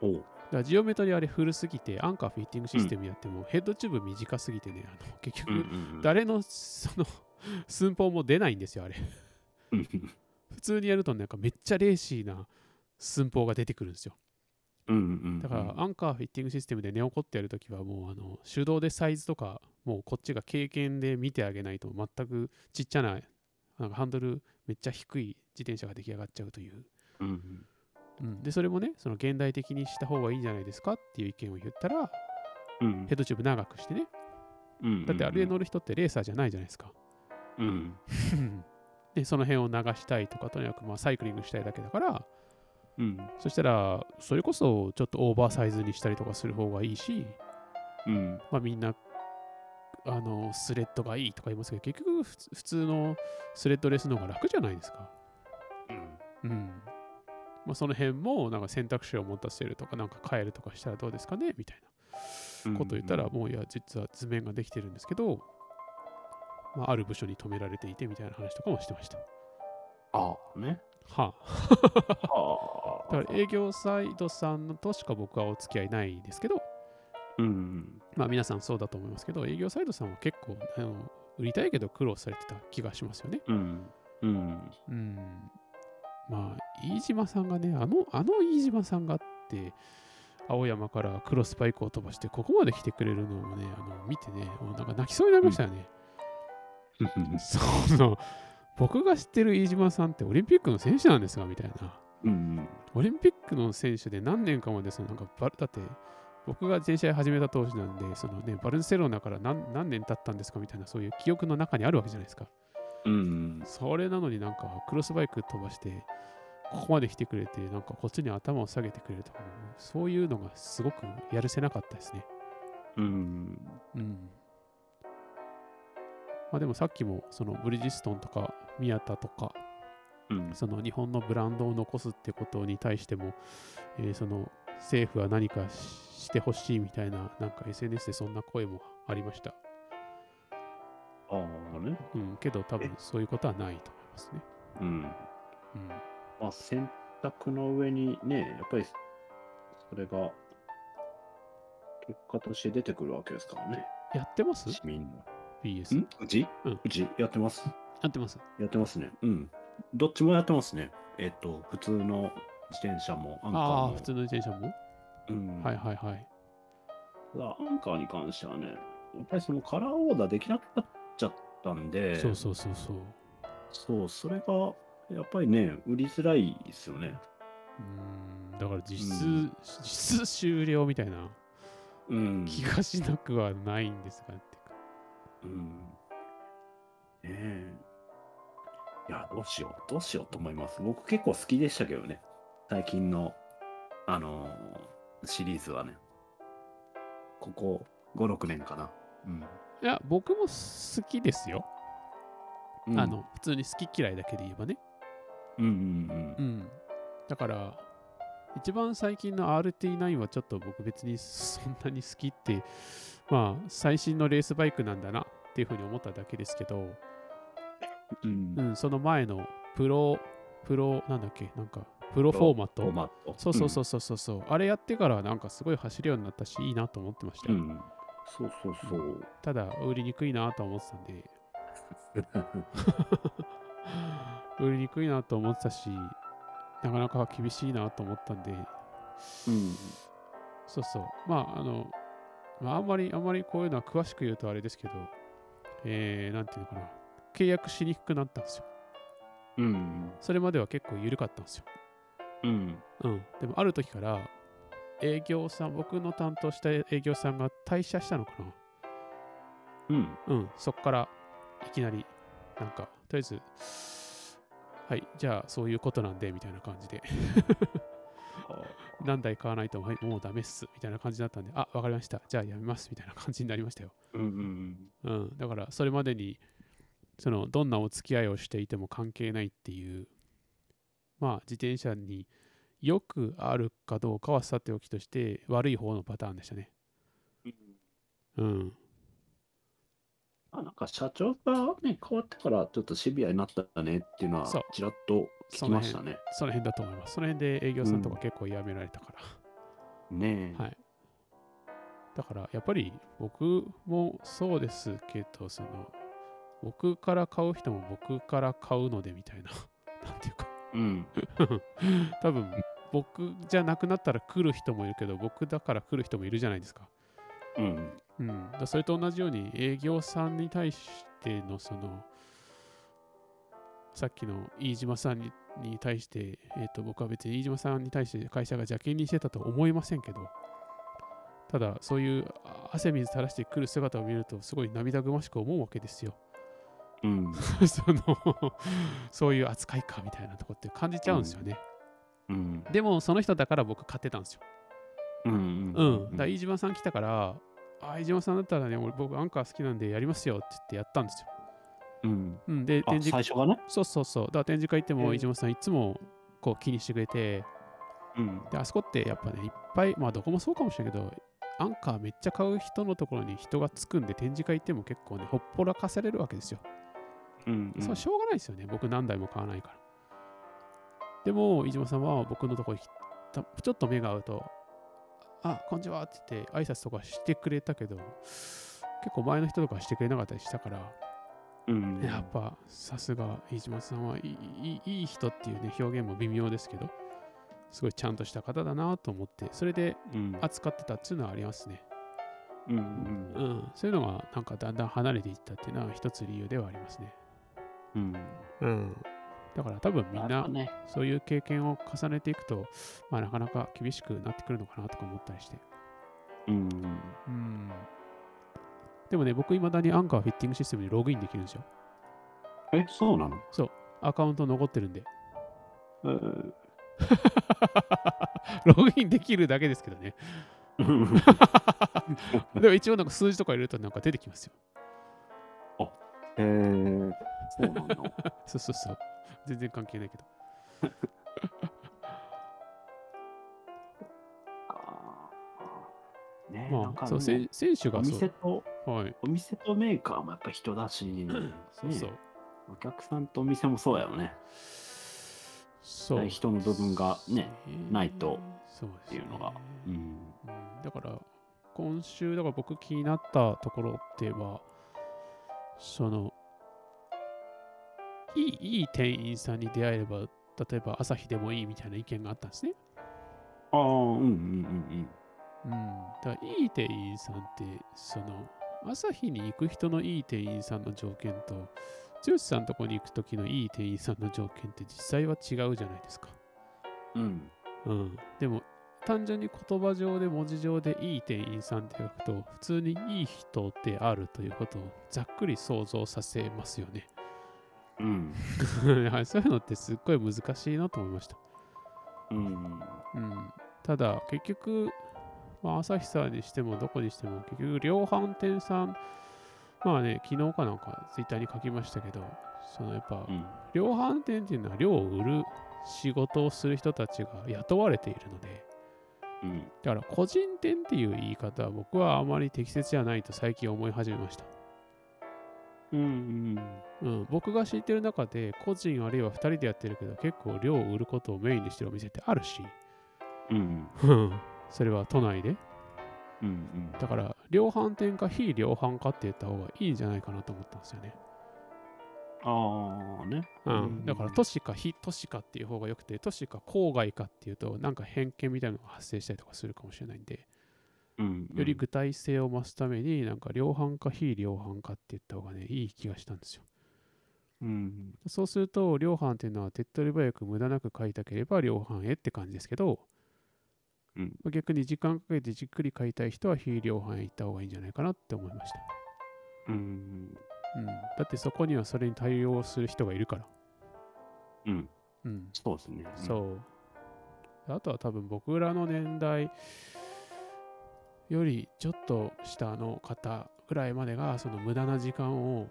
おう。だジオメトリあれ古すぎてアンカーフィッティングシステムやっても、ヘッドチューブ短すぎてねあの結局、誰のその寸法も出ないんですよあれ。うん。普通にやるとなんかめっちゃレーシーな寸法が出てくるんですようんうん。だから、アンカーフィッティングシステムでネオコットやるときは、もうあの手動でサイズとか、もうこっちが経験で見てあげないと、全くちっちゃな、なんかハンドルめっちゃ低い自転車が出来上がっちゃうという。うんうん、で、それもね、その現代的にした方がいいんじゃないですかっていう意見を言ったら、うん。ヘッドチューブ長くしてね。うん。だってあれ乗る人ってレーサーじゃないじゃないですか。うん。で、その辺を流したいとか、とにかくまあサイクリングしたいだけだから、うん。そしたら、それこそちょっとオーバーサイズにしたりとかする方がいいし、うん。まあ、みんなあのスレッドがいいとか言いますけど結局普通のスレッドレスの方が楽じゃないですか。うん。まあ、その辺もなんか選択肢を持たせるとかなんか変えるとかしたらどうですかねみたいなことを言ったら、もういや実は図面ができてるんですけど、まあ、ある部署に止められていてみたいな話とかもしてました。ああ、ね。はあ。だから営業サイドさんとしか僕はお付き合いないですけど、うん。まあ皆さんそうだと思いますけど、営業サイドさんは結構あの売りたいけど苦労されてた気がしますよね。うん。うん。うん。まあ、飯島さんがね、あの、あの飯島さんがあって、青山からクロスバイクを飛ばして、ここまで来てくれるのをね、あの見てね、もうなんか泣きそうになりましたよね。その、僕が知ってる飯島さんってオリンピックの選手なんですが、みたいな。うん。オリンピックの選手で何年かまでそのなんかバだって僕が全試合始めた当時なんでその、ね、バルセロナから何何年経ったんですかみたいなそういう記憶の中にあるわけじゃないですか。うん。それなのになんかクロスバイク飛ばしてここまで来てくれてなんかこっちに頭を下げてくれるとかそういうのがすごくやるせなかったですね。うん。うん。まあでもさっきもそのブリヂストンとか宮田とかうん。その日本のブランドを残すってことに対しても、えーその政府は何かししてほしいみたいな、なんか SNS でそんな声もありました。ああね。うん、けど多分そういうことはないと思いますね。うん。うん、まあ、選択の上にね、やっぱり、それが、結果として出てくるわけですからね。やってます？市民の。?BS。ん？うち？うんうち？やってます？やってます。やってますね。うん。どっちもやってますね。えっと、普通の自転車もアンカーああ、も。普通の自転車も、うん。はいはいはい。ただ、アンカーに関してはね、やっぱりそのカラーオーダーできなくなっちゃったんで、そうそうそうそう。そう、それが、やっぱりね、売りづらいですよね。うん、だから実質、うん実質終了みたいなうん。気がしなくはないんですが、ってかうん。ねえ。いや、どうしよう、どうしようと思います。僕結構好きでしたけどね。最近の、あのーシリーズはね。ここ5、6年かな。うん。いや、僕も好きですよ。うんあ、の、普通に好き嫌いだけで言えばね。うんうんうん。だから、一番最近の RT9 はちょっと僕別にそんなに好きって、まあ、最新のレースバイクなんだなっていうふうに思っただけですけど、うん。うん。うん、その前のプロ、プロ、なんだっけ、なんか、プロフォーマット？フォーマット。そうそうそうそうそうそう、あれやってからなんかすごい走るようになったし、いいなと思ってましたよ。うん。うん。そうそうそう。ただ、売りにくいなとは思ってたんで、売りにくいなと思ってたし、なかなか厳しいなと思ったんで、うん。そうそう。まあ、あの、まあ、あんまり、あんまりこういうのは詳しく言うとあれですけど、えー、なんていうのかな。契約しにくくなったんですよ。うん。それまでは結構緩かったんですよ。うん。うん。でも、ある時から、営業さん、僕の担当した営業さんが退社したのかな。うん。うん。そっから、いきなり、なんか、とりあえず、はい、じゃあ、そういうことなんで、みたいな感じで、何台買わないと、はい、もうダメっす、みたいな感じだったんで、あ、わかりました。じゃあ、やめます、みたいな感じになりましたよ。うんうんうん、だからそれまでにそのどんなお付き合いをしていても関係ないっていうまあ自転車によくあるかどうかはさておきとして悪い方のパターンでしたね。うん。うん。あなんか社長がね、変わってからちょっとシビアになったねっていうのはそうちらっと聞きましたね。その辺だと思います。その辺で営業さんとか結構やめられたから。ねえ。はい。だからやっぱり僕もそうですけど、その僕から買う人も僕から買うのでみたいな。なんていうかうん。多分僕じゃなくなったら来る人もいるけど僕だから来る人もいるじゃないですか。うん。うん、だそれと同じように営業さんに対してのそのさっきの飯島さんにに対して、えー、と僕は別に飯島さんに対して会社が邪険にしてたと思いませんけどただそういうあ汗水垂らしてくる姿を見るとすごい涙ぐましく思うわけですよ。うん。そのそういう扱いかみたいなとこって感じちゃうんですよね。うん。でもその人だから僕買ってたんですよ。うん。うん。だから飯島さん来たから、あ、飯島さんだったらね、俺僕アンカー好きなんでやりますよって言ってやったんですよ。うん。うん。で、あ、展示最初がね？そうそうそう。だから展示会行っても飯島さんいつもこう気にしてくれて、うん。で、あそこってやっぱね、いっぱい、まあどこもそうかもしれないけど、アンカーめっちゃ買う人のところに人がつくんで展示会行っても結構ね、ほっぽらかされるわけですよ。うん。それはしょうがないですよね。僕何台も買わないから。でも、飯島さんは僕のところにたちょっと目が合うと、あ、こんにちはって言って挨拶とかしてくれたけど、結構前の人とかしてくれなかったりしたから、うん。やっぱさすが飯島さんはいいいい人っていうね、表現も微妙ですけど、すごいちゃんとした方だなと思って、それでうん。扱ってたっていうのはありますね。うん。うん、そういうのがなんかだんだん離れていったっていうのは一つ理由ではありますね。うん。うん。だから多分みんな。そういう経験を重ねていくと、まあ、なかなか厳しくなってくるのかなとか思ったりして。うん。うん。でもね、僕、いまだにアンカーフィッティングシステムにログインできるんですよ。え、そうなの？アカウント残ってるんで。えー ログインできるだけですけどね。でも一応なんか数字とか入れるとなんか出てきますよ。へえ、そうなんだ。そうそうそう。全然関係ないけど。あーねまあ、そう、なんかでもせ選手おがそ店と、う。はい。お店とメーカーもやっぱ人だし、そうそう。ねお客さんとお店もそうやよね。そう。人の部分がね、ないとそうですねっていうのが。うん。うんだから、今週、だから僕気になったところっては、その、いいいい店員さんに出会えれば、例えば朝日でもいいみたいな意見があったんですね。ああ、うんうんうんうん。だから、いい店員さんって、その、朝日に行く人のいい店員さんの条件と、剛さんのとこに行く時のいい店員さんの条件って実際は違うじゃないですか。うん。うん。うん。でも、単純に言葉上で文字上でいい店員さんって書くと、普通にいい人であるということをざっくり想像させますよね。うん。はいそういうのってすっごい難しいなと思いました。うん。うん。ただ、結局、まあ、朝日さんにしてもどこにしても結局量販店さんまあね昨日かなんかツイッターに書きましたけどそのやっぱうん量販店っていうのは量を売る仕事をする人たちが雇われているのでうんだから個人店っていう言い方は僕はあまり適切じゃないと最近思い始めました、うんうん、僕が知ってる中で個人あるいは2人でやってるけど結構量を売ることをメインにしてるお店ってあるし。うんうん。それは都内で。うんうん。だから量販店か非量販かって言った方がいいんじゃないかなと思ったんですよね。ああね。うん、だから都市か非都市かっていう方がよくて都市か郊外かっていうとなんか偏見みたいなのが発生したりとかするかもしれないんでうんより具体性を増すためになんか量販か非量販かって言った方がねいい気がしたんですよ。うんそうすると量販っていうのは手っ取り早く無駄なく買いたければ量販へって感じですけどうん。逆に時間かけてじっくり買いたい人は非量販へ行った方がいいんじゃないかなって思いました、うんうん、だってそこにはそれに対応する人がいるから。うん。うん。そうですね。そう。あとは多分僕らの年代よりちょっと下の方ぐらいまでがその無駄な時間を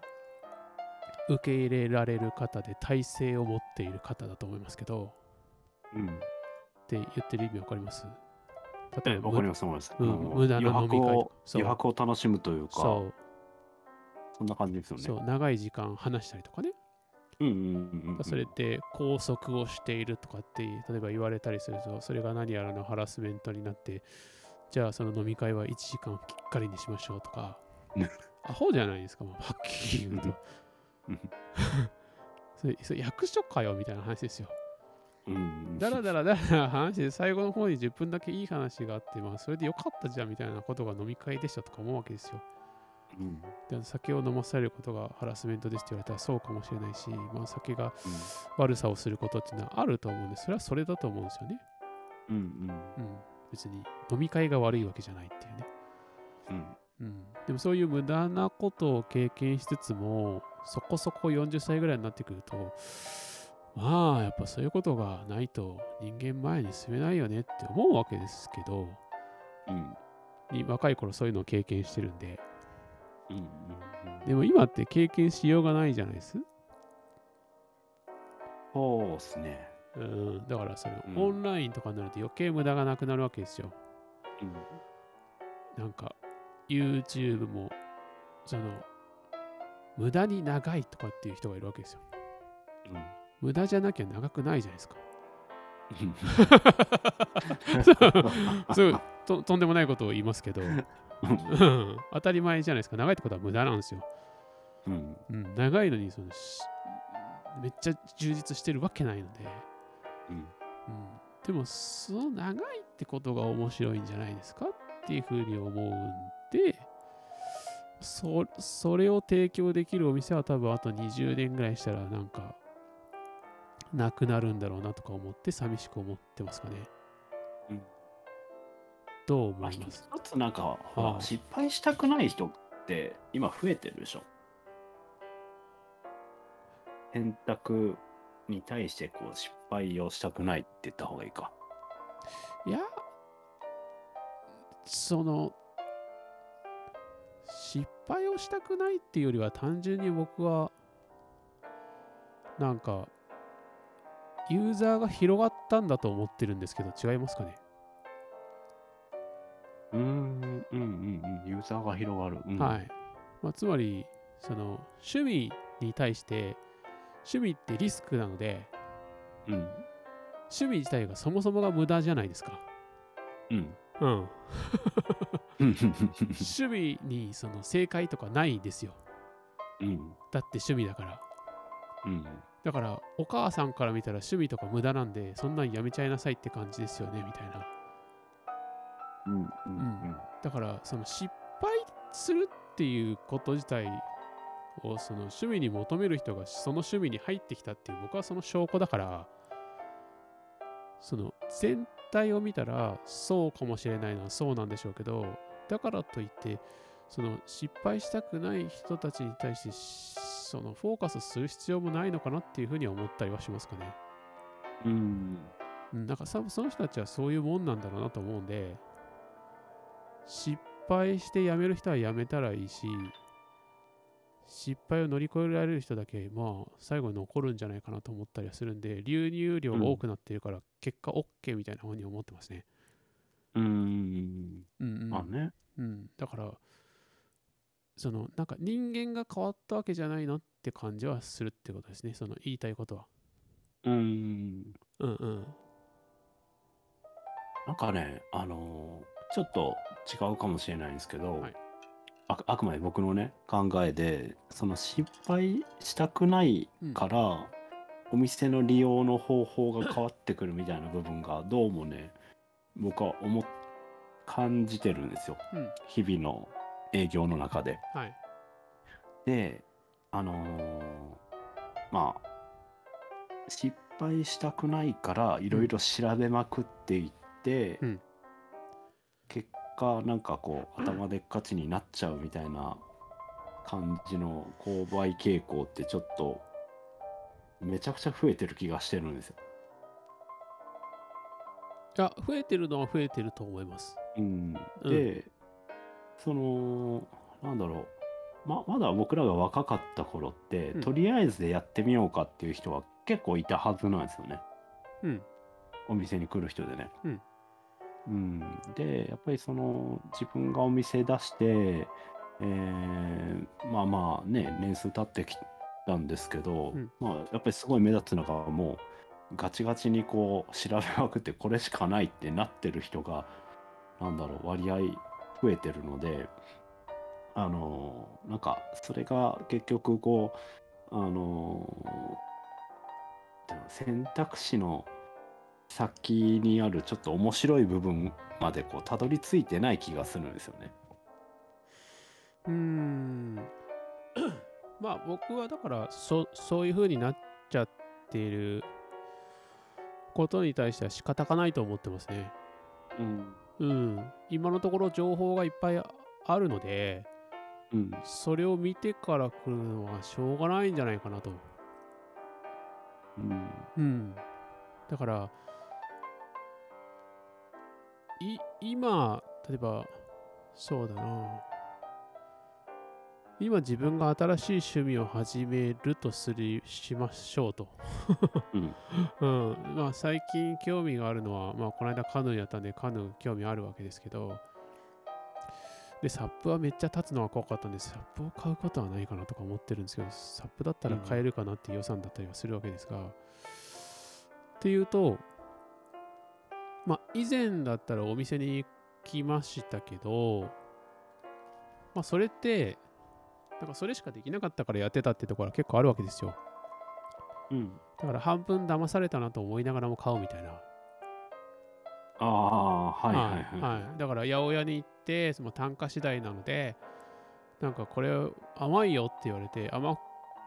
受け入れられる方で体制を持っている方だと思いますけどうん。って言ってる意味わかります？えわかりむますわかります。うん無駄な飲み会。余白をそう。余白を楽しむというかそそんな感じですよう、ね。そう、長い時間話したりとかね。うんうんうんうんそれって拘束をしているとかって例えば言われたりするとそれが何やらのハラスメントになってじゃあその飲み会は1時間きっかりにしましょうとか。ね アホじゃないですか、まあ、はっきり言うと。う んそれそれ役所かよみたいな話ですよ。うん。だらだらだらだら話して最後の方に10分だけいい話があってまあそれでよかったじゃんみたいなことが飲み会でしたとか思うわけですよ。うん。で酒を飲まされることがハラスメントですって言われたらそうかもしれないし、まあ、酒がうん。悪さをすることっていうのはあると思うんでそれはそれだと思うんですよね。うん。うん、別に飲み会が悪いわけじゃないっていうね、うん。うん、でもそういう無駄なことを経験しつつもそこそこ40歳ぐらいになってくるとまあやっぱそういうことがないと人間前に進めないよねって思うわけですけどうん。に若い頃そういうのを経験してるんで。うんうんでも今って経験しようがないじゃないです？そうですねうん、だからその、うん。オンラインとかになると余計無駄がなくなるわけですよ。うん。なんか YouTube もその無駄に長いとかっていう人がいるわけですよ。無駄じゃなきゃ長くないじゃないですか。そうととんでもないことを言いますけど、うん。当たり前じゃないですか。長いってことは無駄なんですよ。うん。うん、長いのにそのしめっちゃ充実してるわけないので、うんうん、でもその長いってことが面白いんじゃないですかっていうふうに思うんでそそれを提供できるお店は多分あと20年ぐらいしたらなんかなくなるんだろうなとか思って寂しく思ってますかね。うん。どう思います？つなんかあら失敗したくない人って今増えてるでしょ。選択に対してこう失敗をしたくないって言った方がいいか。いや、その、失敗をしたくないっていうよりは単純に僕は、なんか、ユーザーが広がったんだと思ってるんですけど、違いますかね？うーんうんうんうん。ユーザーが広がる、うん。はい。まあ、つまり、その、趣味に対して、趣味ってリスクなので、うん趣味自体がそもそもが無駄じゃないですか。うんうん。う ん趣味にその正解とかないですよ。うんだって趣味だから。うんだから、お母さんから見たら趣味とか無駄なんで、そんなんやめちゃいなさいって感じですよね、みたいな。うんうんだから、その失敗するっていうこと自体を、その趣味に求める人がその趣味に入ってきたっていう、僕はその証拠だから、その全体を見たら、そうかもしれないのはそうなんでしょうけど、だからといって、その失敗したくない人たちに対してし、そのフォーカスする必要もないのかなっていうふうには思ったりはしますかね。うんうん、なんかさその人たちはそういうもんなんだろうなと思うんで、失敗して辞める人は辞めたらいいし、失敗を乗り越えられる人だけ、まあ、最後に残るんじゃないかなと思ったりはするんで、流入量が多くなってるから、結果 OK みたいなふうに思ってますね。うーん。うんうん。まあね。うん、だから、その、なんか人間が変わったわけじゃないなって感じはするってことですね。その言いたいことは。うーん。うんうん。なんかね、あのーちょっと違うかもしれないんですけど、はいああくまで僕のね、考えで、その失敗したくないから、お店の利用の方法が変わってくるみたいな部分が、どうもね、僕は思っ感じてるんですよ。うん日々の営業の中で。はい。で、あのーまあ、失敗したくないから、いろいろ調べまくっていって、うん結果、なんかこう、頭でっかちになっちゃうみたいな感じの購買傾向って、ちょっと、めちゃくちゃ増えてる気がしてるんですよ。いや、増えてるのは増えてると思います。うん、うんで、その、なんだろう、ま、まだ僕らが若かった頃って、うんとりあえずでやってみようかっていう人は結構いたはずなんですよね。うん。お店に来る人でね。うんうん。で、やっぱりその自分がお店出して、えーまあまあね、年数経ってきたんですけど、うん。まあやっぱりすごい目立つのがもうガチガチにこう調べまくってこれしかないってなってる人が、なんだろう、割合増えてるので、あのなんかそれが結局こう、あの選択肢の先にあるちょっと面白い部分までこうたどり着いてない気がするんですよね。うーん。まあ僕はだからそそういう風になっちゃっていることに対しては仕方がないと思ってますね。うん。うん。今のところ情報がいっぱいあるので、うん。それを見てから来るのはしょうがないんじゃないかなと。うん。うん。だから、い、今、例えば、そうだな。今自分が新しい趣味を始めるとする、しましょうと。うん。うん。まあ最近興味があるのは、まあこの間カヌーやったんでカヌー興味あるわけですけど、で、サップはめっちゃ立つのが怖かったんで、サップを買うことはないかなとか思ってるんですけど、サップだったら買えるかなっていう予算だったりはするわけですが、っていうと、まあ以前だったらお店に来ましたけど、まあそれって、なんかそれしかできなかったからやってたってところは結構あるわけですよ。うん。だから半分騙されたなと思いながらも買うみたいな。ああ、はいはいはい。はいだから八百屋に行って、その単価次第なので、なんかこれ甘いよって言われて、甘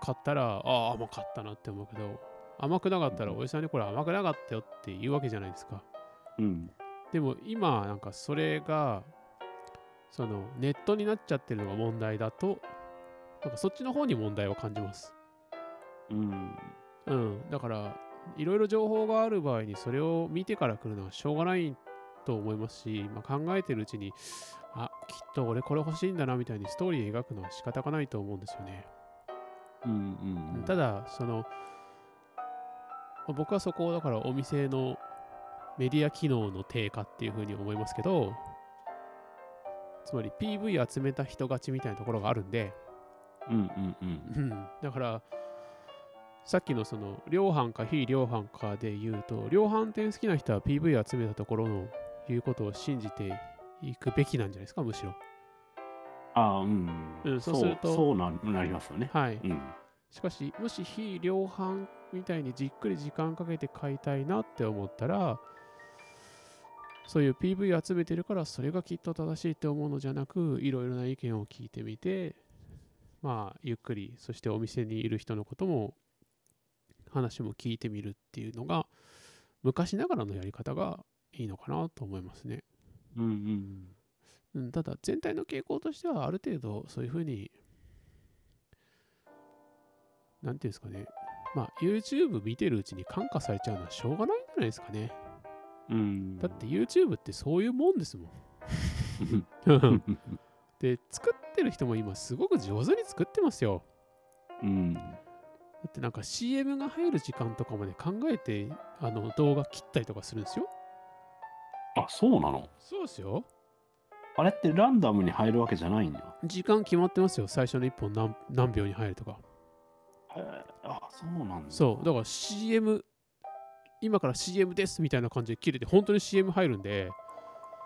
かったら、ああ、甘かったなって思うけど、甘くなかったら、おじさんにこれ甘くなかったよって言うわけじゃないですか。うん。でも今、なんかそれが、そのネットになっちゃってるのが問題だと、なんかそっちの方に問題を感じます。うん。うん、だから、いろいろ情報がある場合にそれを見てから来るのはしょうがないと思いますし、まあ、考えてるうちに、あ、きっと俺これ欲しいんだなみたいにストーリー描くのは仕方がないと思うんですよね。うん。うん。ただ、その、まあ僕はそこをだからお店のメディア機能の低下っていうふうに思いますけど、つまり PV 集めた人勝ちみたいなところがあるんで、うんうんうん。うん、だから、さっきのその量販か非量販かで言うと、量販店好きな人は PV 集めたところの言うことを信じていくべきなんじゃないですか、むしろ。ああ、うん。うんそうするとそうななりますよね。はい。うん。しかし、もし非量販みたいにじっくり時間かけて買いたいなって思ったら、そういう PV 集めてるから、それがきっと正しいって思うのじゃなく、いろいろな意見を聞いてみて、まあ、ゆっくり、そしてお店にいる人のことも、話も聞いてみるっていうのが、昔ながらのやり方がいいのかなと思いますね。うんうん。うん、ただ、全体の傾向としては、ある程度、そういうふうに、なんていうんですかね、まあ、YouTube 見てるうちに感化されちゃうのはしょうがないんじゃないですかね。うん。だって YouTube ってそういうもんですもん。で、作ってる人も今すごく上手に作ってますよ。うん。だってなんか CM が入る時間とかまで考えてあの動画切ったりとかするんですよ。あ、そうなの？そうですよ。あれってランダムに入るわけじゃないんだ。時間決まってますよ。最初の1本何何秒に入るとか。へえあ、そうなんだ。そう。だから CM、今から CM ですみたいな感じで切れて、本当に CM 入るんで、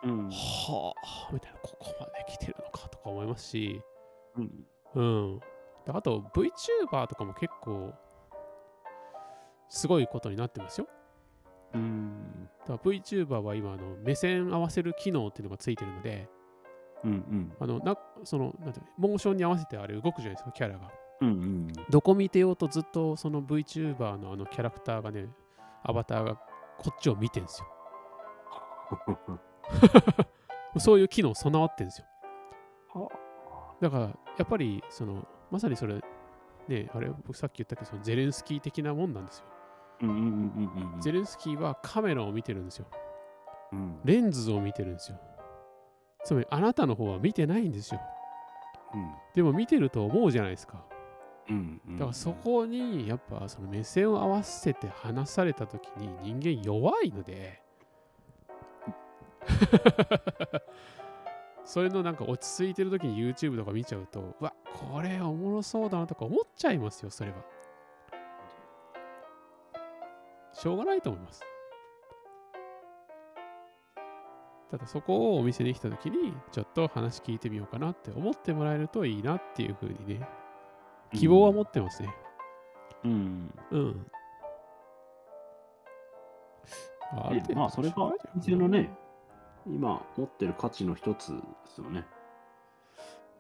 うん。はあ、みたいな、ここまで来てるのかとか思いますし、うん。うん。であと VTuber とかも結構すごいことになってますよ。うん。だ VTuber は今あの目線合わせる機能っていうのがついてるので、うんうん。あのなそのなんていうのモーションに合わせてあれ動くじゃないですか、キャラが。うんうん。どこ見てようとずっとその VTuber のあのキャラクターがね、アバターがこっちを見てんですよ。そういう機能備わってんですよ。だからやっぱりそのまさにそれね、あれ僕さっき言ったけどそのゼレンスキー的なもんなんですよ。ゼレンスキーはカメラを見てるんですよ。うんレンズを見てるんですよ。つまりあなたの方は見てないんですよ。うんでも見てると思うじゃないですか。うん。だからそこにやっぱその目線を合わせて話された時に人間弱いので。それのなんか落ち着いてる時に YouTube とか見ちゃうとうわこれおもろそうだなとか思っちゃいますよそれは。しょうがないと思います。ただそこをお店に来た時にちょっと話聞いてみようかなって思ってもらえるといいなっていうふうにね。希望は持ってますねうん。うん。あある程度まあ、それが店のね、今持ってる価値の一つですよね。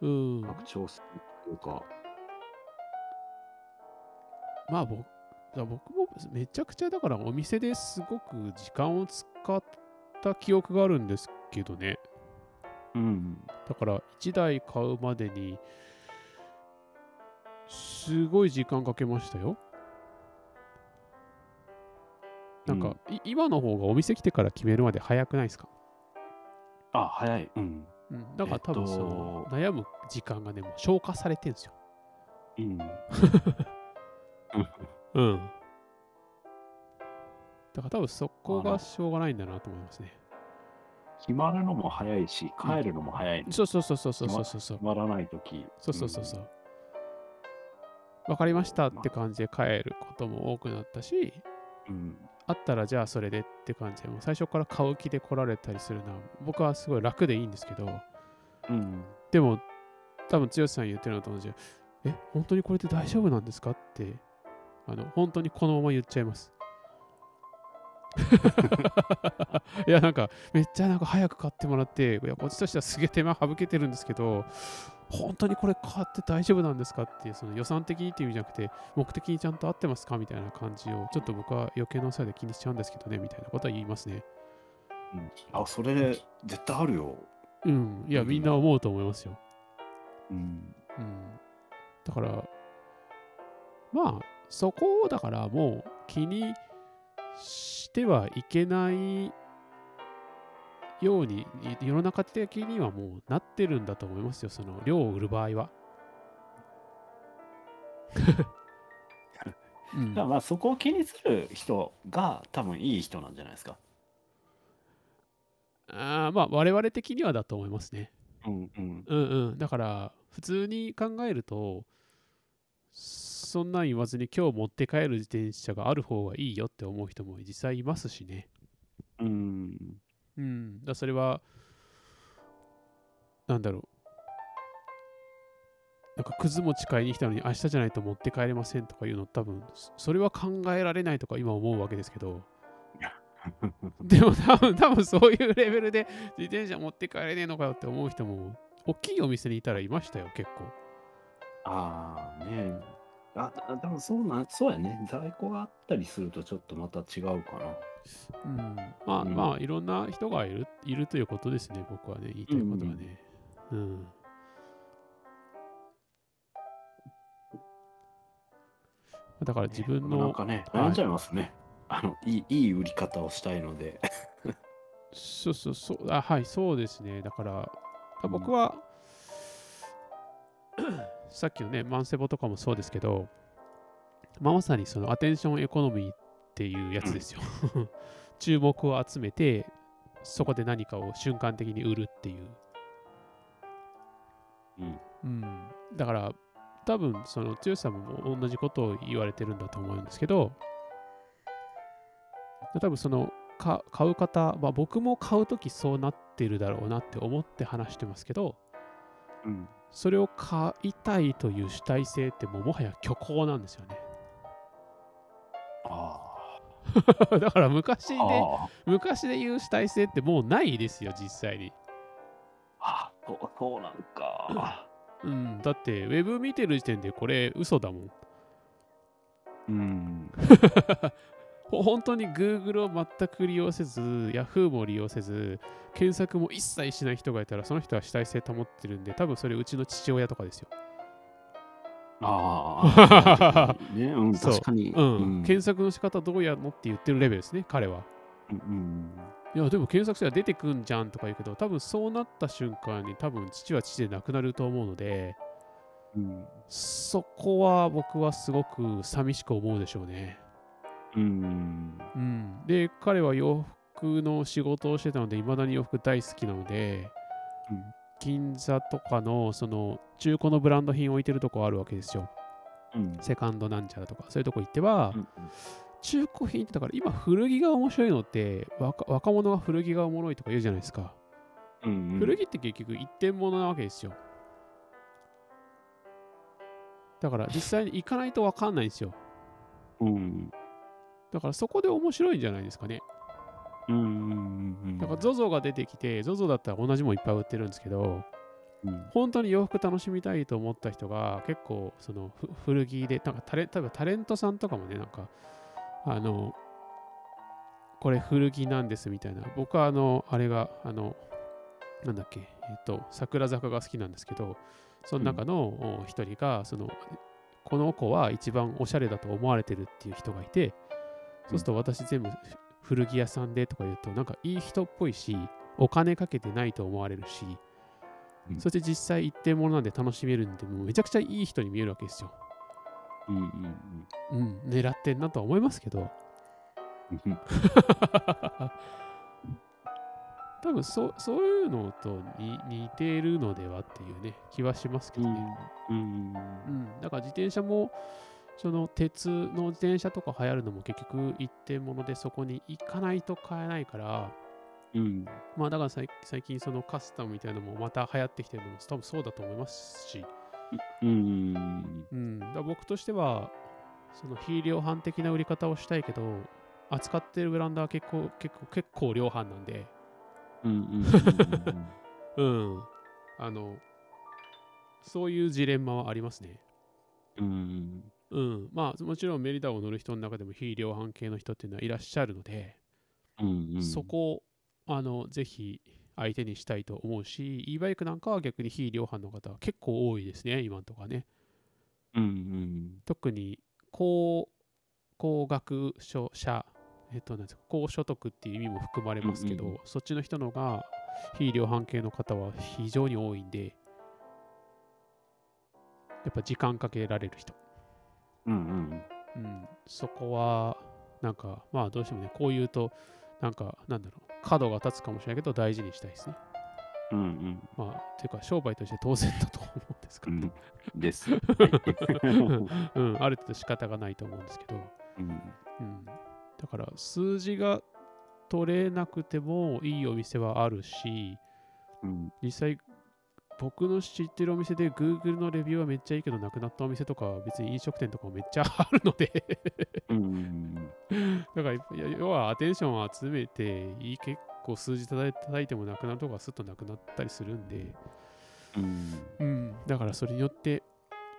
うん。拡張するというか。まあ僕、だ僕もめちゃくちゃだからお店ですごく時間を使った記憶があるんですけどね。うん。だから1台買うまでにすごい時間かけましたよ。なんか、うん、今の方がお店来てから決めるまで早くないですか？あ、早い。うん。うん、だから多分その、えっと、悩む時間がね、もう消化されてんですよ。うん。うん。だから多分そこがしょうがないんだなと思いますね。決まるのも早いし、帰るのも早い、ねうん、そうそうそうそうそうそうそう。決まらないとき。そうそうそうそう。わかりましたって感じで帰ることも多くなったし、うん。あったらじゃあそれでって感じで、もう最初から買う気で来られたりするのは、僕はすごい楽でいいんですけど、うん。でも、多分剛さん言ってるのと同じで、え、本当にこれで大丈夫なんですかって、あの、本当にこのまま言っちゃいます。いや、なんか、めっちゃなんか早く買ってもらって、いや、こっちとしてはすげえ手間省けてるんですけど、本当にこれ買って大丈夫なんですかっていう、その予算的にっていう意味じゃなくて、目的にちゃんと合ってますかみたいな感じを、ちょっと僕は余計な差で気にしちゃうんですけどね、みたいなことは言いますね。うんあ、それ、絶対あるよ。うん。いや、みんな思うと思いますよ。うん。うん。だから、まあ、そこをだからもう気にしてはいけないように、い世の中的にはもうなってるんだと思いますよ、その量を売る場合は。うんだからまあそこを気にする人が多分いい人なんじゃないですか。あーまあ、我々的にはだと思いますね。うんうん。うんうん。だから、普通に考えると、そんなん言わずに今日持って帰る自転車がある方がいいよって思う人も実際いますしね。うん。うん。だそれは、なんだろう。なんか、くず餅買いに来たのに明日じゃないと持って帰れませんとかいうの多分、そそれは考えられないとか今思うわけですけど、でも多分、多分そういうレベルで自転車持って帰れねえのかよって思う人も、大きいお店にいたらいましたよ、結構。ああねあ、だ多分そうなん、そうやね。在庫があったりするとちょっとまた違うかな。うん、まあ、うんまあいろんな人がいるいるということですね、僕はね、言いたいことはね。うん。だから自分ねなんの、かね、はい悩んじゃいますね。あの、いい、いい売り方をしたいので。そうそうそう、あはい、そうですね。だから、僕は、さっきのね、マンセボとかもそうですけど、まあ、まさにそのアテンションエコノミーっていうやつですよ。注目を集めて、そこで何かを瞬間的に売るっていう。うん。うん、だから、多分その強さも同じことを言われてるんだと思うんですけど、多分そのか買う方、まあ、僕も買うときそうなってるだろうなって思って話してますけど、うん。それを買いたいという主体性ってもうもはや虚構なんですよね。あ だから昔あ。で、ああ。昔で言う主体性ってもうないですよ、実際に。あそうそうなんか。うん、だって、ウェブ見てる時点でこれ嘘だもん。うん。ほ本当に Google を全く利用せず、Yahoo も利用せず、検索も一切しない人がいたら、その人は主体性保ってるんで、多分それうちの父親とかですよ。ああ。ね、うん、確かに。うん。検索の仕方どうやるのって言ってるレベルですね、彼は。うん。いや、でも検索したら出てくんじゃんとか言うけど、多分そうなった瞬間に、多分父は父で亡くなると思うので、うん。そこは僕はすごく寂しく思うでしょうね。うん。うん。で、彼は洋服の仕事をしてたので、いまだに洋服大好きなので、うん銀座とかのその中古のブランド品置いてるとこあるわけですよ。うん。セカンドなんちゃらとか、そういうとこ行っては、うん中古品ってだから今古着が面白いのって若若者が古着がおもろいとか言うじゃないですか。うん。古着って結局一点物なわけですよ。だから実際に行かないと分かんないんですよ。うん。だからそこで面白いんじゃないですかね。うん。だから ZOZO が出てきて、ZOZO だったら同じもんいっぱい売ってるんですけど、うん。本当に洋服楽しみたいと思った人が結構そのふ古着で、なんかタレ例えばタレントさんとかもね、なんか、あの、これ古着なんですみたいな。僕はあの、あれが、あの、なんだっけ、えっ、と、桜坂が好きなんですけど、その中のお一人が、その、この子は一番おしゃれだと思われてるっていう人がいて、そうすると私全部古着屋さんでとか言うと、なんかいい人っぽいし、お金かけてないと思われるし、うんそして実際一定ものなんで楽しめるんで、もうめちゃくちゃいい人に見えるわけですよ。うん。うん。うん、狙ってんなとは思いますけど、うん。多分そそういうのとに似ているのではっていうね、気はしますけどね。うん。うん、だから自転車も、その鉄の自転車とか流行るのも結局一定ものでそこに行かないと買えないから、うん。まあだから最最近そのカスタムみたいなのもまた流行ってきてるのも多分そうだと思いますし、うん。うん、だ僕としては、その非量販的な売り方をしたいけど、扱ってるブランドは結構、結構、結構量販なんで、うん。うん、あの、そういうジレンマはありますね。うん。うん、まあもちろんメリダを乗る人の中でも非量販系の人っていうのはいらっしゃるので、うん。そこをあのぜひ相手にしたいと思うし、e バイクなんかは逆に非量販の方は結構多いですね、今のとかね。うん。特に高高額所者、えっと、なんですか高所得っていう意味も含まれますけど、うんうんそっちの人のが非量販系の方は非常に多いんで、やっぱ時間かけられる人。うん。うん、そこは、なんか、まあどうしてもね、こう言うと、なんか、なんだろう、角が立つかもしれないけど、大事にしたいですね。うん。まあ、ていうか、商売として当然だと思うんですけど、うん。です。うん、ある程度仕方がないと思うんですけど、うん。うん、だから、数字が取れなくてもいいお店はあるし、うん。実際、僕の知ってるお店で Google のレビューはめっちゃいいけど、なくなったお店とかは別に飲食店とかもめっちゃあるのでうん。だから、要はアテンションを集めて、いい結構数字叩いてもなくなるとこがすっとなくなったりするんで、うん。うん、だからそれによって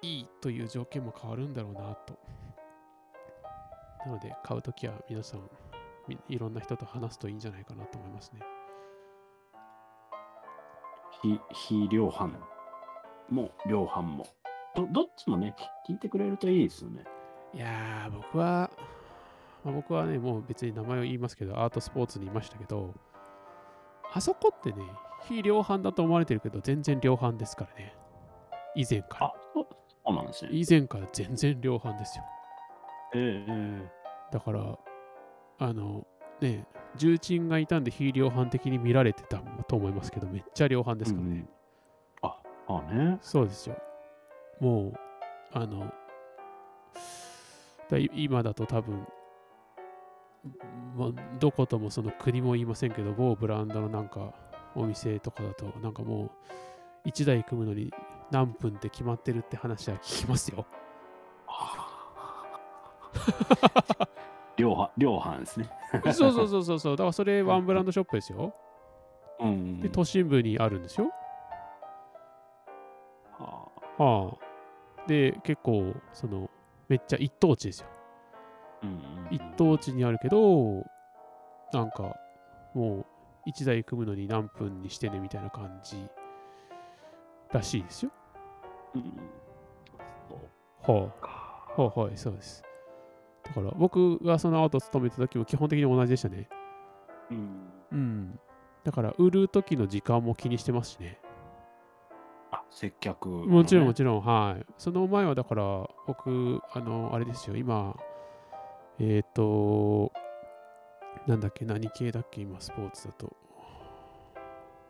いいという条件も変わるんだろうなと。なので、買うときは皆さん、みいろんな人と話すといいんじゃないかなと思いますね。非、非量販も量販も。どどっちもね、聞いてくれるといいですよね。いやー、僕は、まあ、僕はね、もう別に名前を言いますけど、アートスポーツにいましたけど、あそこってね、非量販だと思われてるけど、全然量販ですからね。以前から。あ、そうなんですね。以前から全然量販ですよ。えええだから、あの、ね、重鎮がいたんで非量販的に見られてたと思いますけど、めっちゃ量販ですからね。うんうんあ、あね。そうですよ。もう、あの、だい今だと多分、まあ、どこともその国も言いませんけど、某ブランドのなんかお店とかだと、なんかもう、1台組むのに何分って決まってるって話は聞きますよ。量販、量販ですね。そうそうそうそうそう。だからそれワンブランドショップですよ。うんで、都心部にあるんですよ。ははあ。で、結構、その、めっちゃ一等地ですよ。あうんうんうん一等地にあるけど、なんか、もう、一台組むのに何分にしてねみたいな感じらしいですよ。うんはあ。はあ、はい、そうです。だから、僕がその後勤めた時も基本的に同じでしたね。うんうん。だから、売る時の時間も気にしてますしね。あ、接客のね。もちろん、もちろん、はい。その前は、だから、僕、あの、あれですよ、今、えっ、と、なんだっけ、何系だっけ、今、スポーツだと。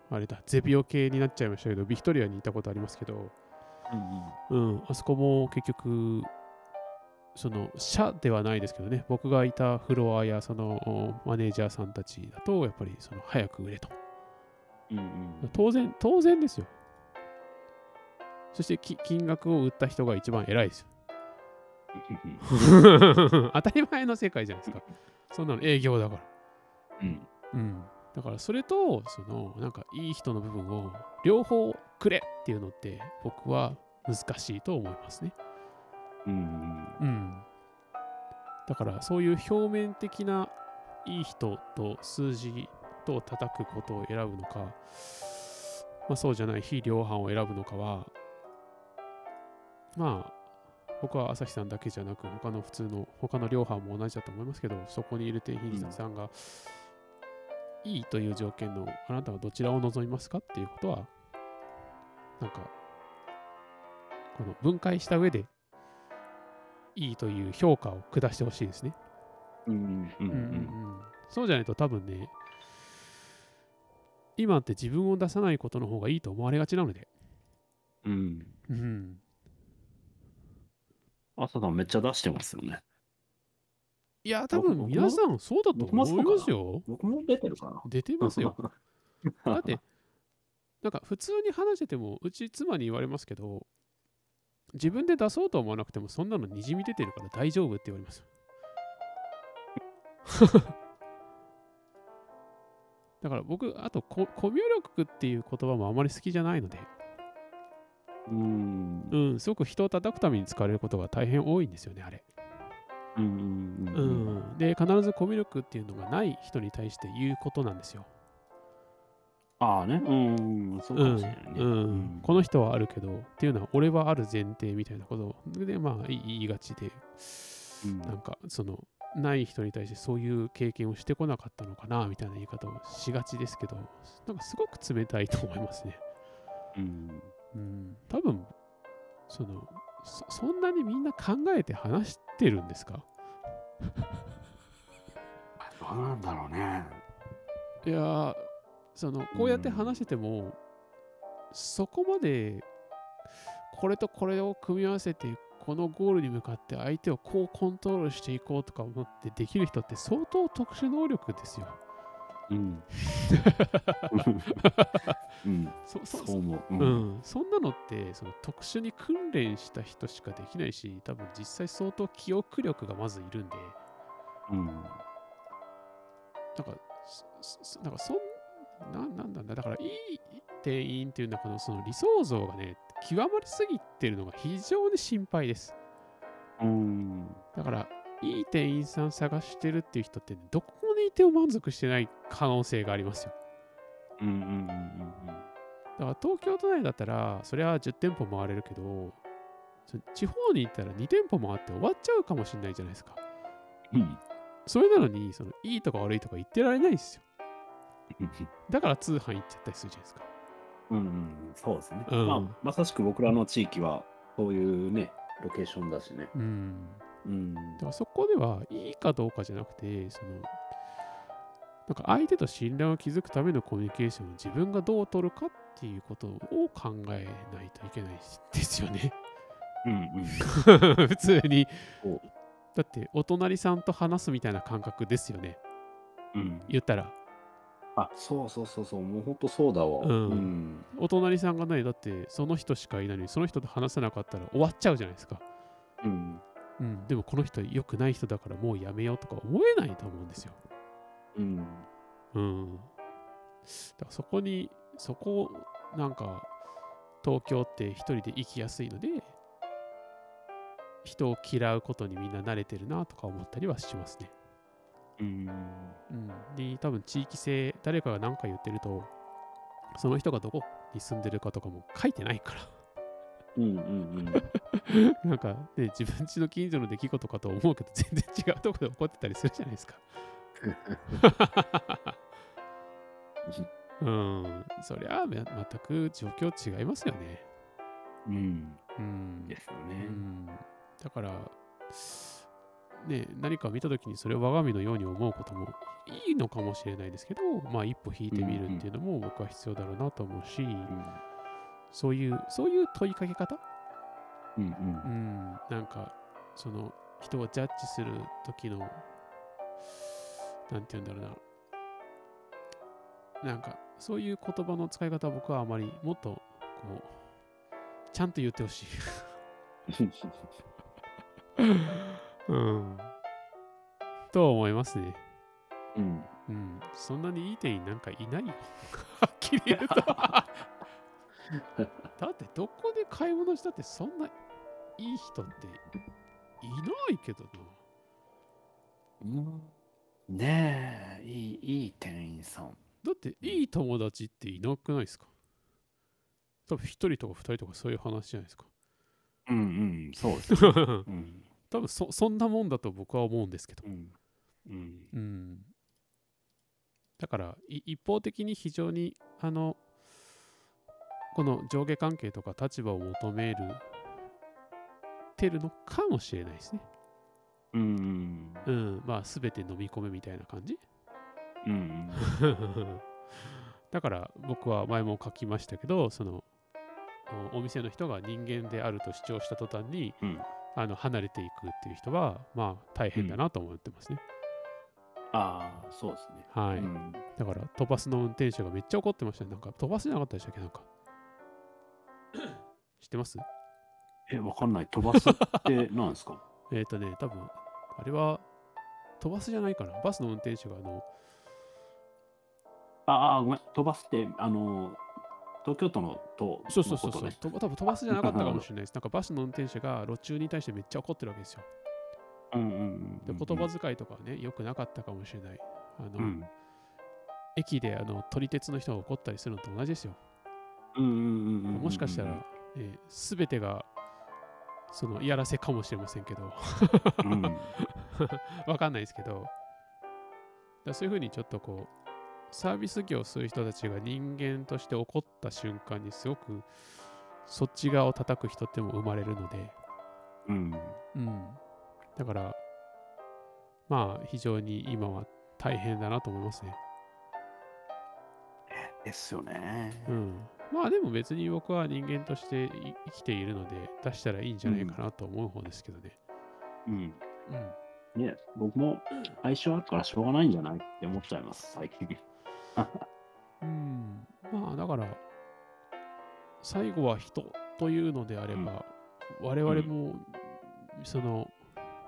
あれだ、ゼビオ系になっちゃいましたけど、ビクトリアにいたことありますけど、うんうんうん、あそこも結局、その、社ではないですけどね、僕がいたフロアや、その、マネージャーさんたちだと、やっぱり、その、早く売れと。うんうん当然、当然ですよ。そしてき、金額を売った人が一番偉いですよ。当たり前の世界じゃないですか。そんなの営業だから。うんうん。だからそれと、その、なんかいい人の部分を両方くれっていうのって僕は難しいと思いますね。うんうん。だからそういう表面的ないい人と数字と叩くことを選ぶのか、まあ、そうじゃない非量販を選ぶのかは、まあ、僕は朝日さんだけじゃなく、他の普通の、他の量販も同じだと思いますけど、そこにいる店員さんが、いいという条件のあなたはどちらを望みますかっていうことは、なんか、この分解した上で、いいという評価を下してほしいですね。うんうんうんうんうんうんそうじゃないと多分ね、今って自分を出さないことの方がいいと思われがちなので。うんうん。朝さんめっちゃ出してますよね。いや、多分皆さんそうだと思いますよ。僕も出てるか出てな。ますよ。だって、なんか普通に話してても、うち妻に言われますけど、自分で出そうと思わなくても、そんなのにじみ出てるから大丈夫って言われます。だから僕、あとコ、コミュ力っていう言葉もあまり好きじゃないので、うんうん、すごく人を叩くために使われることが大変多いんですよね、あれ。うんで、必ずコミュ力っていうのがない人に対して言うことなんですよ。ああね。うんそうかうんもしれないね。うん、この人はあるけどっていうのは俺はある前提みたいなことでまあ言いがちでうんなんかそのない人に対してそういう経験をしてこなかったのかなみたいな言い方をしがちですけどなんかすごく冷たいと思いますね。うんうん、多分そのそそんなにみんな考えて話してるんですか？どうなんだろうね。いやーそのこうやって話してても、そこまでこれとこれを組み合わせてこのゴールに向かって相手をこうコントロールしていこうとか思ってできる人って相当特殊能力ですよ。うん。うん。そそそう思う。ううん、そんなのってその特殊に訓練した人しかできないし多分実際相当記憶力がまずいるんでうん。なんかそそなんかそんななんなんだ。だからいい店員っていう中のその理想像がね極まりすぎてるのが非常に心配です。うん。だからいい店員さん探してるっていう人って、ね、どこにいても満足してない可能性がありますよ。うんうんうんだから東京都内だったらそれは10店舗回れるけどそ地方に行ったら2店舗回って終わっちゃうかもしれないじゃないですか。うん。それなのにそのいいとか悪いとか言ってられないですよ だから通販行っちゃったりするじゃないですか。うんうん、そうですね。うんまあ、まさしく僕らの地域は、そういうね、ロケーションだしね。うん。うん。だからそこではいいかどうかじゃなくて、その、なんか相手と信頼を築くためのコミュニケーションを自分がどう取るかっていうことを考えないといけないですよね。うんうん。普通に。だってお隣さんと話すみたいな感覚ですよね。うん。言ったら。あ、そうそうそうそう、もう本当そうだわ。うんうん。お隣さんがないだってその人しかいないのにその人と話せなかったら終わっちゃうじゃないですか。うん。うん、でもこの人良くない人だからもうやめようとか思えないと思うんですよ。うん。うん。だからそこに、そこをなんか東京って一人で生きやすいので、人を嫌うことにみんな慣れてるなとか思ったりはしますね。うん。うん。で、多分地域性、誰かが何か言ってると、その人がどこに住んでるかとかも書いてないから。うんうんうん。なんかね、自分家の近所の出来事かと思うけど、全然違うところで起こってたりするじゃないですか。うん、そりゃあめ全く状況違いますよね。うん。うん。ですよね。うん、だから、ね、何か見たときにそれを我が身のように思うこともいいのかもしれないですけど、まあ一歩引いてみるっていうのも僕は必要だろうなと思うし、そういう、そういう問いかけ方？うん。うん、なんか、その、人をジャッジする時の、なんて言うんだろうな。なんか、そういう言葉の使い方は僕はあまりもっと、こう、ちゃんと言ってほしい。うん。と思いますね。うん。うん。そんなにいい店員なんかいないよ。はっきり言うと。だって、どこで買い物したってそんないい人っていないけどな。うんねえ、いい、いい店員さん。だって、いい友達っていなくないですか？多分、一人とか二人とかそういう話じゃないですか。うんうん、そうですね。うん。多分そ、そんなもんだと僕は思うんですけど。うん。うん。うん。だから、い一方的に非常に、あの、この上下関係とか立場を求める、てるのかもしれないですね。うん。うん。まあ、すべて飲み込めみたいな感じ。うん。だから僕は前も書きましたけどそのおお店の人が人間であると主張した途端にうん。あの離れていくっていう人はまあ大変だなと思ってますね、ああ、そうですね。はい、うん。だから飛ばすの運転手がめっちゃ怒ってましたね。なんか飛ばすじゃなかったでしたっけ？なんか。知ってます？え、わかんない。飛ばすって何ですか？えっ、とね多分あれは飛ばすじゃないかな。バスの運転手があのああ、ごめん。飛ばすって、あの、東京都のと、そうそうそうそう、ね。と多分飛ばすじゃなかったかもしれないです なんかバスの運転手が路中に対してめっちゃ怒ってるわけですようんうんうんでうん。言葉遣いとかはね、良くなかったかもしれない。あの、うん。駅であの撮り鉄の人が怒ったりするのと同じですよ。うんうんうんうんうん。もしかしたら、えー、全てがそのやらせかもしれませんけど、うん。わかんないですけど、だそういうふうにちょっとこう、サービス業をする人たちが人間として怒った瞬間にすごくそっち側を叩く人っても生まれるので、うん。うん。だから、まあ非常に今は大変だなと思いますね。ですよね。うん。まあでも別に僕は人間としてい生きているので出したらいいんじゃないかなと思う方ですけどね。うん。うん。ね、僕も相性あるからしょうがないんじゃないって思っちゃいます、最近。うん。まあだから、最後は人というのであれば、我々も、その、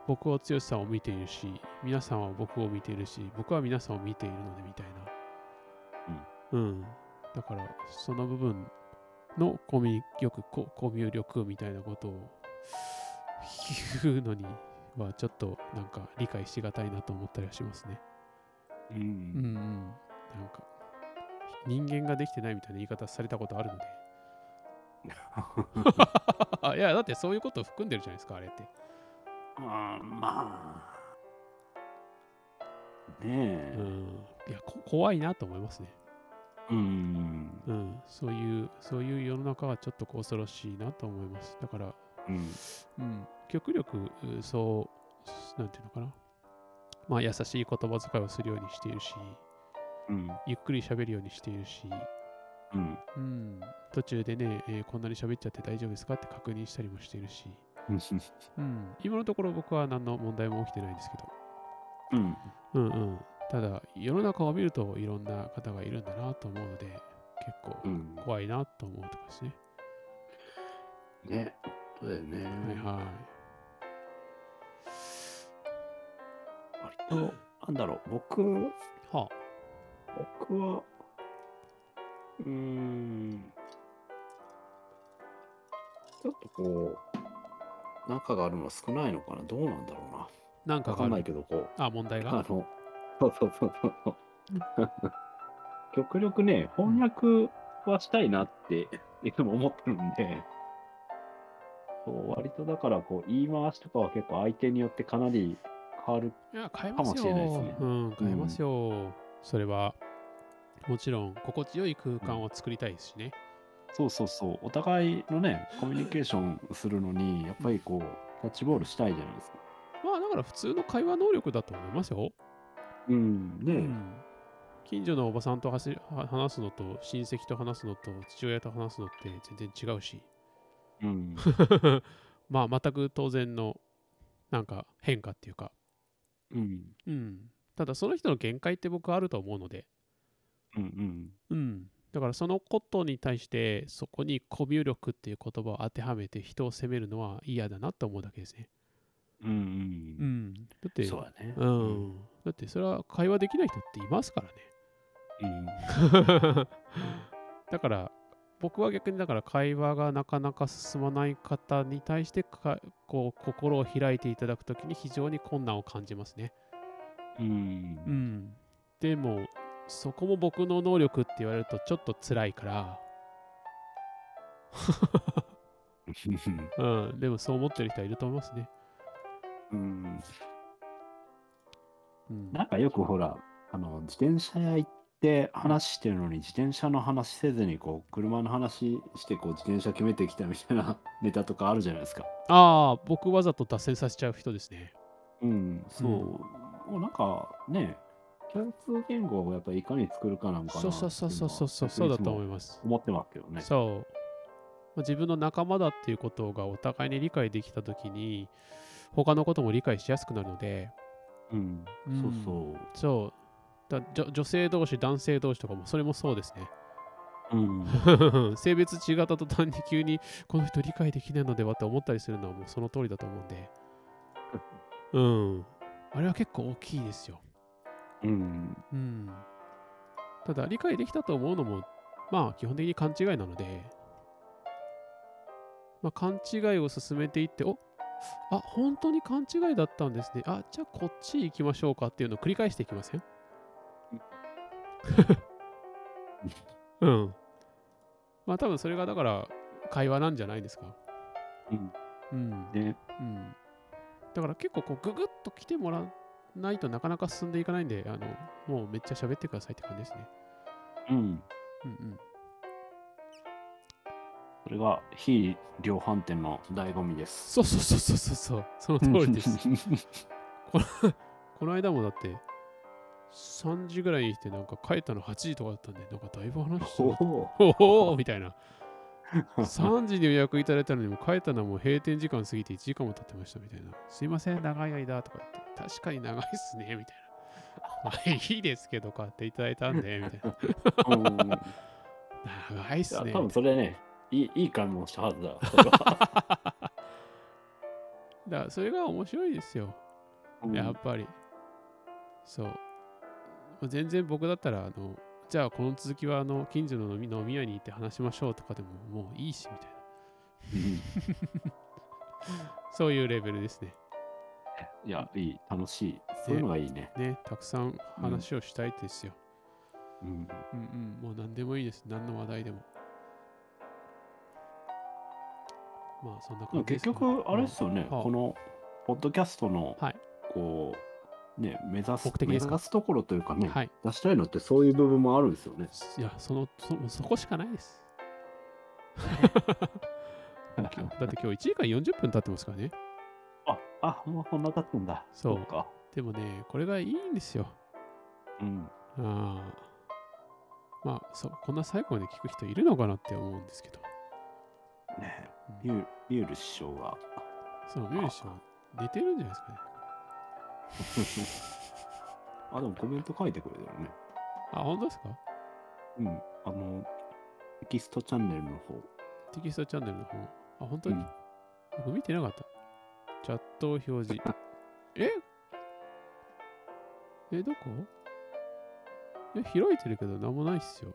僕は剛さんを見ているし、皆さんは僕を見ているし、僕は皆さんを見ているのでみたいな。うん。だから、その部分のコミュ力、ココミュ力みたいなことを言うのには、ちょっとなんか理解しがたいなと思ったりはしますね。う。うんうんん。なんか、人間ができてないみたいな言い方されたことあるので。いや、だってそういうことを含んでるじゃないですか、あれって。うん、まあ。ねえ。うん、いやこ怖いなと思いますね。うん。うん、そういう、そういう世の中はちょっと恐ろしいなと思います。だから、うん。うん、極力、うそう、なんていうのかな。まあ、優しい言葉遣いをするようにしているし、うん。ゆっくり喋るようにしているし、うん。うん、途中でね、えーこんなに喋っちゃって大丈夫ですかって確認したりもしているし、うん、今のところ僕は何の問題も起きてないんですけど、うん。うんうん、ただ、世の中を見るといろんな方がいるんだなと思うので、結構うん。怖いなと思うとこですね。ね。そうだよね。はいはい。割と、なんだろう、僕、は僕は、うーん、ちょっとこう、仲があるのは少ないのかな？どうなんだろうな。あ、なんか。かんないけど、こう、あ、問題あが。の、そうそうそうそうそう。極力ね、翻訳はしたいなっていつも思ってるんで、そう割とだからこう言い回しとかは結構相手によってかなり変わる。かもしれないですねうん、変えますよ。それは、もちろん、心地よい空間を作りたいですしね。そうそうそう。お互いのね、コミュニケーションするのに、やっぱりこう、キャッチボールしたいじゃないですか。まあ、だから普通の会話能力だと思いますよ。うん。ね、うん近所のおばさんと話すのと、親戚と話すのと、父親と話すのって全然違うし。うん。まあ、全く当然の、なんか変化っていうか。うん。うん。ただ、その人の限界って僕はあると思うので、うん。うん。うん。だからそのことに対してそこにコミュ力っていう言葉を当てはめて人を責めるのは嫌だなと思うだけですね。うん。うん。うん。だって、そうだね。うん。だってそれは会話できない人っていますからね。うん。だから僕は逆にだから会話がなかなか進まない方に対してかこう心を開いていただくときに非常に困難を感じますね。うん。うん。でもそこも僕の能力って言われるとちょっと辛いから、うん。でもそう思ってる人はいると思いますね。うん。うん。なんかよくほら、あの、自転車屋行って話してるのに、自転車の話せずに、こう、車の話して、こう、自転車決めてきたみたいな ネタとかあるじゃないですか。ああ、僕わざと脱線させちゃう人ですね。うん、そう。もうなんかね、共通言語をやっぱりいかに作るかなんかなそうそうそうそうそうそう、そうだと思います。思ってますけどね。そう。まあ自分の仲間だっていうことがお互いに理解できたときに、他のことも理解しやすくなるので、うん、うんそうそう。そう。だ女女性同士、男性同士とかもそれもそうですね。うん、性別違った途端に急にこの人理解できないのではって思ったりするのはもうその通りだと思うんで。うん。あれは結構大きいですよ。うん、うん。ただ理解できたと思うのも、まあ基本的に勘違いなので、まあ勘違いを進めていって、おあ、本当に勘違いだったんですね。あ、じゃあこっち行きましょうかっていうのを繰り返していきません？うん。まあ多分それがだから会話なんじゃないですか。うん、うん。ね、うん。だから結構こうググッと来てもらわないとなかなか進んでいかないんで、あの、もうめっちゃ喋ってくださいって感じですね。うん。うんうん。それが非量販店の醍醐味です。そうそうそうそうそうそう、その通りです。このこの間もだって、3時ぐらいに来て、なんか帰ったの8時とかだったんで、なんかだいぶ話しておおみたいな。3時に予約いただいたのにもう帰ったのはもう閉店時間過ぎて1時間も経ってましたみたいな。すいません、長い間とか言って、確かに長いっすね、みたいな。まあいいですけど、買っていただいたんで、みたいな。長いっすね。や多分それね、いいいい買い物したはずだ。それはだからそれが面白いですよ。うんやっぱり。そう。まあ全然僕だったら、あの、じゃあこの続きはあの近所の飲み飲み屋に行って話しましょうとかでももういいしみたいな。そういうレベルですね。いや、いい、楽しい。そういうのがいいね。ね、たくさん話をしたいですよ。うん、うんうん、もう何でもいいです。何の話題でも。まあそんな感じですかね、結局、あれですよね、はあこのポッドキャストの、はいこね、目指す目的ですか？目指すところというかね、はい。出したいのってそういう部分もあるんですよね。いや、その、そそこしかないです。だって今日1時間40分経ってますからね。あ、あ、もうこんな経つんだ。そうっか。でもね、これがいいんですよ。うん。ああ。まあ、そう、こんな最後まで聞く人いるのかなって思うんですけど。ねうんミューミュール師匠が。そう、ミュージシャン寝てるんじゃないですかね。あ、でもコメント書いてくれてるね。あ、本当ですか？うん。あの、テキストチャンネルの方。テキストチャンネルの方。あ、本当に、うん僕見てなかった。チャットを表示。え？え、どこ？え、開いてるけど何もないっすよ。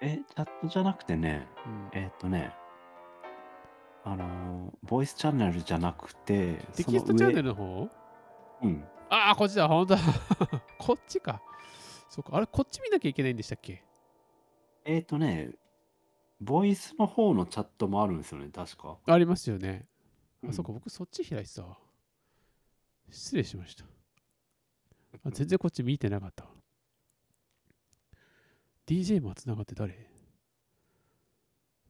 え、チャットじゃなくてね、うん。えーっとね、あのーボイスチャンネルじゃなくて、テキストチャンネルルの方？うん。ああ、こっちだ、本当だ。こっちか。そうか。あれ、こっち見なきゃいけないんでしたっけ？えーっとね、ボイスの方のチャットもあるんですよね、確か。ありますよね。あ、うんそうか、僕そっち開いてたわ。失礼しました。あ全然こっち見てなかったわ。DJ 松永って誰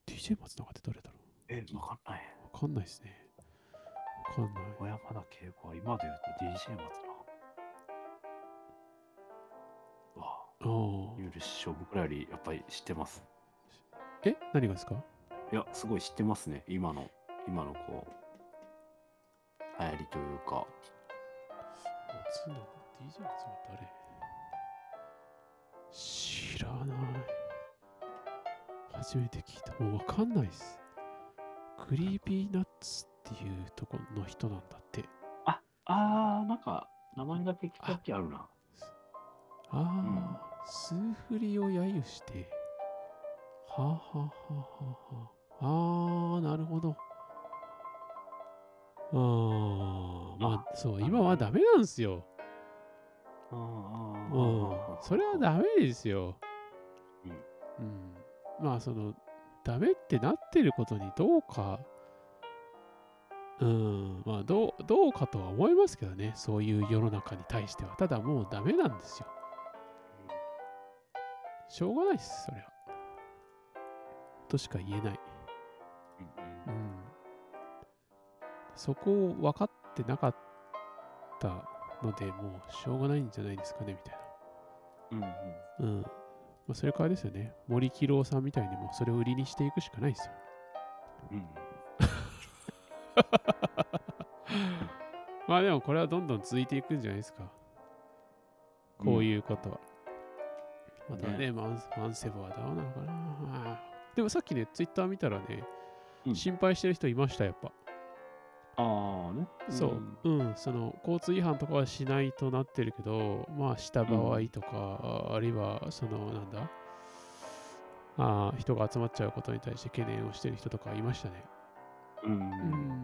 ?DJ 松永って誰だろえ、わかんない。うわかんないですね。わかんない。小山田圭吾は今で言うと DJ 松永。わあ、ああ。ミュール師匠、僕らよりやっぱり知ってます。え？何がですか？いや、すごい知ってますね、今の、今のこう、流行りというか。松永 DJ 松永誰知らない。初めて聞いた。もうわかんないっす。クリーピーナッツっていうとこの人なんだって。あ、あー、なんか、名前だけ聞いたっけあるな。ああ、数振りを揶揄して。はあ、はあはあはあはあ、なるほど。ああ、まあ、そう、今はダメなんですよ。うんそれはダメですよ。うんうん。まあ、その、ダメってなってることにどうか、うん、まあ、どう、どうかとは思いますけどね。そういう世の中に対しては。ただもうダメなんですよ。しょうがないです、それは。としか言えない。うんうん。そこを分かってなかったので、もうしょうがないんじゃないですかね、みたいうんうんな。うん。まあ、それからですよね。森喜朗さんみたいにもうそれを売りにしていくしかないですよ。うん まあでもこれはどんどん続いていくんじゃないですか。こういうことは。またね、ねマンマンセブはどうなのかな。でもさっきね、ツイッター見たらね、うん心配してる人いました、やっぱ。ああね。そう、うん、その交通違反とかはしないとなってるけど、まあした場合とか、あるいはそのなんだ、あー人が集まっちゃうことに対して懸念をしてる人とかいましたね。うん。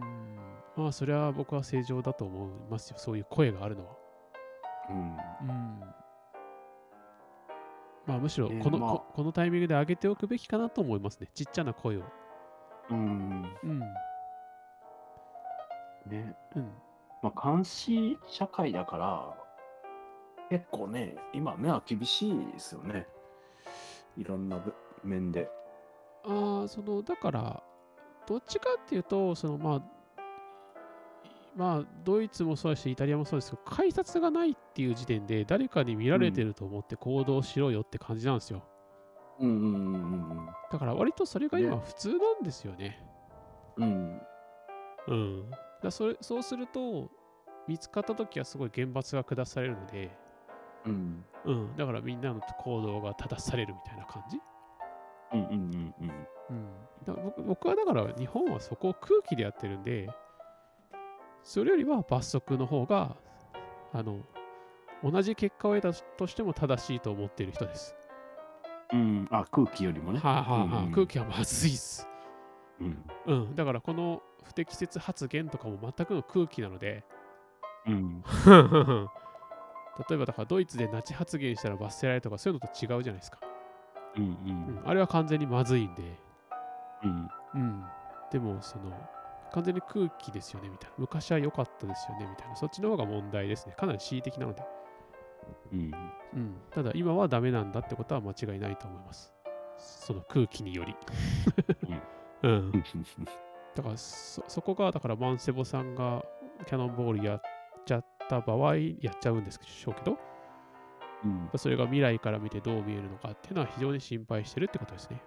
まあそれは僕は正常だと思いますよ、そういう声があるのは。うん。うん。まあむしろねこの、まあここのタイミングで上げておくべきかなと思いますね。ちっちゃな声を。うん。うん。ね。うん。まあ、監視社会だから、結構ね、今ね、厳しいですよね。いろんなぶ面で。ああ、その、だから、どっちかっていうと、その、まあ、まあ、ドイツもそうだし、イタリアもそうですけど、改札がないっていう時点で、誰かに見られてると思って行動しろよって感じなんですよ。うんうんうんだから、割とそれが今ね普通なんですよね。うん。うん。うん。だそれそうすると、見つかったときはすごい厳罰が下されるので、うん。うん。だからみんなの行動が正されるみたいな感じ。うんうんうんうん。うん、だから僕僕はだから日本はそこを空気でやってるんで、それよりは罰則の方が、あの、同じ結果を得たとしても正しいと思っている人です。うん。あ、空気よりもね。はあ、はあはあうんうん空気はまずいっす。うん。うん。だからこの不適切発言とかも全くの空気なので、うん。例えばだからドイツでナチ発言したら罰せられるとかそういうのと違うじゃないですか。うんううんん、あれは完全にまずいんで、うん。うん。でもその完全に空気ですよねみたいな。昔は良かったですよねみたいな。そっちの方が問題ですね。かなり恣意的なので。うん。うん。ただ今はダメなんだってことは間違いないと思います。その空気により。うん。だからそ、そこが、だからマンセボさんがキャノンボールやっちゃった場合、やっちゃうんですしょうけど、うん。それが未来から見てどう見えるのかっていうのは非常に心配してるってことですね。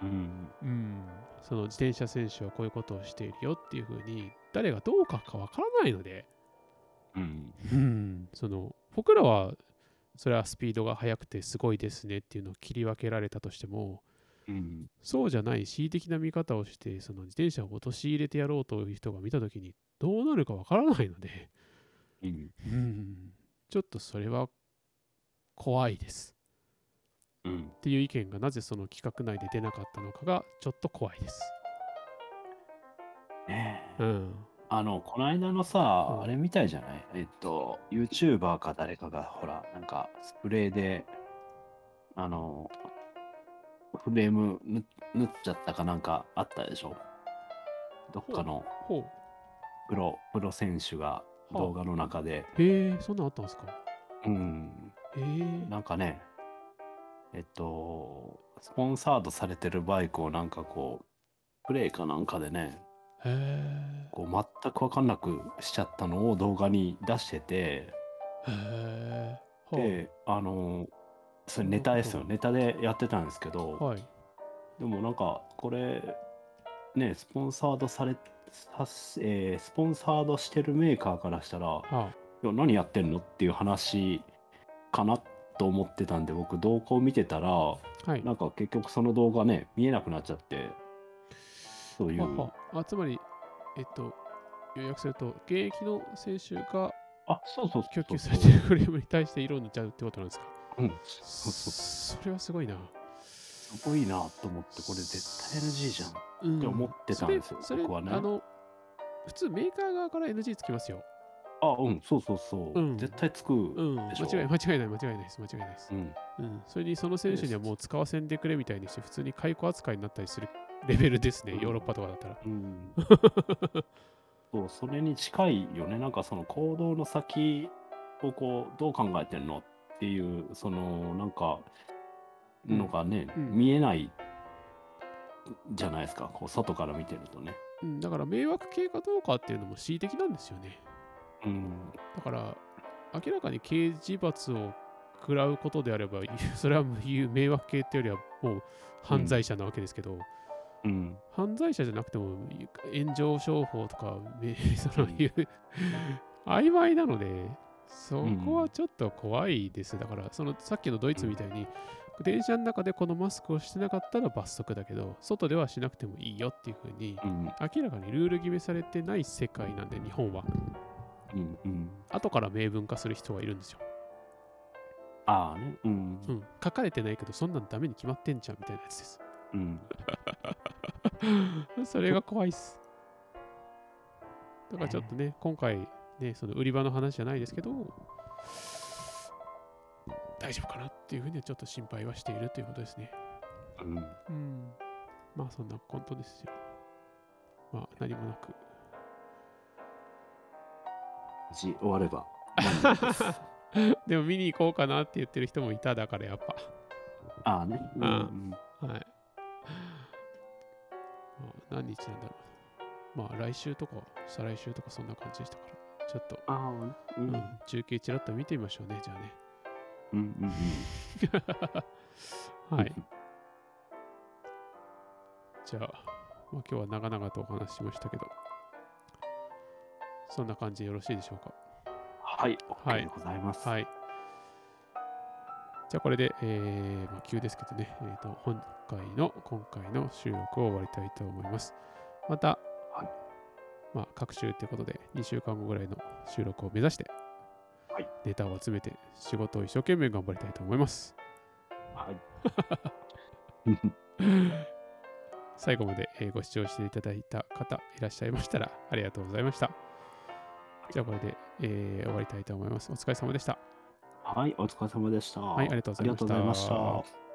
うん。うん。その自転車選手はこういうことをしているよっていうふうに、誰がどう書くかわからないので、うん。うん。その、僕らは、それはスピードが速くてすごいですねっていうのを切り分けられたとしても、うん。そうじゃない恣意的な見方をして、その自転車を陥れてやろうという人が見たときに、どうなるかわからないので、うん。うん、ちょっとそれは怖いです。うん。っていう意見がなぜその企画内で出なかったのかがちょっと怖いです。ねえうん。あの、この間のさ、うんあれみたいじゃない？えっと、YouTuber か誰かが、ほら、なんか、スプレーで、あの、フレームぬ縫っちゃったかなんかあったでしょ？どっかの。プロ、プロ選手があ動画の中で、へえ、そんなんあったんですか？うん、へえ。なんかね、えっと、スポンサードされてるバイクをなんかこう、プレイかなんかでね。こう全く分かんなくしちゃったのを動画に出してて、で、あの、それネタですよ。ネタでやってたんですけど、はい。でもなんか、これ、ね、スポンサードされ、さすえースポンサードしてるメーカーからしたら、いや何やってんのっていう話かなと思ってたんで、僕、動画を見てたら、あ、はい。なんか結局その動画ね、見えなくなっちゃって、そういう、ははあつまり、えっと、要約すると、現役の選手があ、そうそう。供給されているフレームに対して色を塗っちゃうってことなんですか？うん、そうそう。それはすごいな。すごいなと思って、これ絶対 NG じゃん。うんって思ってたんですよ僕はねあの、普通メーカー側から NG つきますよ。あ、うん、そうそうそう。うん絶対つくうん。間でしょ。違い間違いない、間違いないです。間違いないですう。ん。うん。それにその選手にはもう使わせんでくれみたいにして、普通に解雇扱いになったりするレベルですね。うんヨーロッパとかだったら。うん。そう、それに近いよね。なんかその行動の先をこう、どう考えてんのっていう、その、なんか、のがね、うん見えないじゃないですか。こう、外から見てるとね。うん、だから迷惑系かどうかっていうのも恣意的なんですよね。うん。だから、明らかに刑事罰を食らうことであれば、それは言う迷惑系っていうよりはもう犯罪者なわけですけど、うん。犯罪者じゃなくても炎上商法とか、め そのいう曖昧なので、そこはちょっと怖いです。だから、そのさっきのドイツみたいに、電車の中でこのマスクをしてなかったら罰則だけど、外ではしなくてもいいよっていうふうに、うん。明らかにルール決めされてない世界なんで、日本は。うん。うん。後から明文化する人がいるんですよ。ああね。うんう。ん。書かれてないけど、そんなんダメに決まってんじゃんみたいなやつです。うん。それが怖いっす。だからちょっとね、今回、ね、その売り場の話じゃないですけど、大丈夫かなっていうふうにはちょっと心配はしているということですね。うん。うん。まあそんなコントですよ。まあ何もなく。無事終われば。でも見に行こうかなって言ってる人もいただからやっああね。うんあうんぱ。はい。まあ何日なんだろうな。まあ来週とか再来週とかそんな感じでしたから、ちょっと、ああ、ううんん、中継ちらっと見てみましょうね、じゃあね。うんうんうん。はい。。じゃあ、まあ、今日は長々とお話ししましたけど、そんな感じでよろしいでしょうか？はい、はい OK でございます。はい。じゃあこれで、えーまあ、急ですけどね、えーと、今回の、今回の収録を終わりたいと思います。また、はいまあ、各週ということで、2週間後ぐらいの収録を目指して、はいデータを集めて仕事を一生懸命頑張りたいと思います。はい。最後までえーご視聴していただいた方いらっしゃいましたらありがとうございました。じゃあこれで、えー終わりたいと思います。お疲れ様でした。はい、お疲れ様でした。はい、ありがとうございました。ありがとうございました。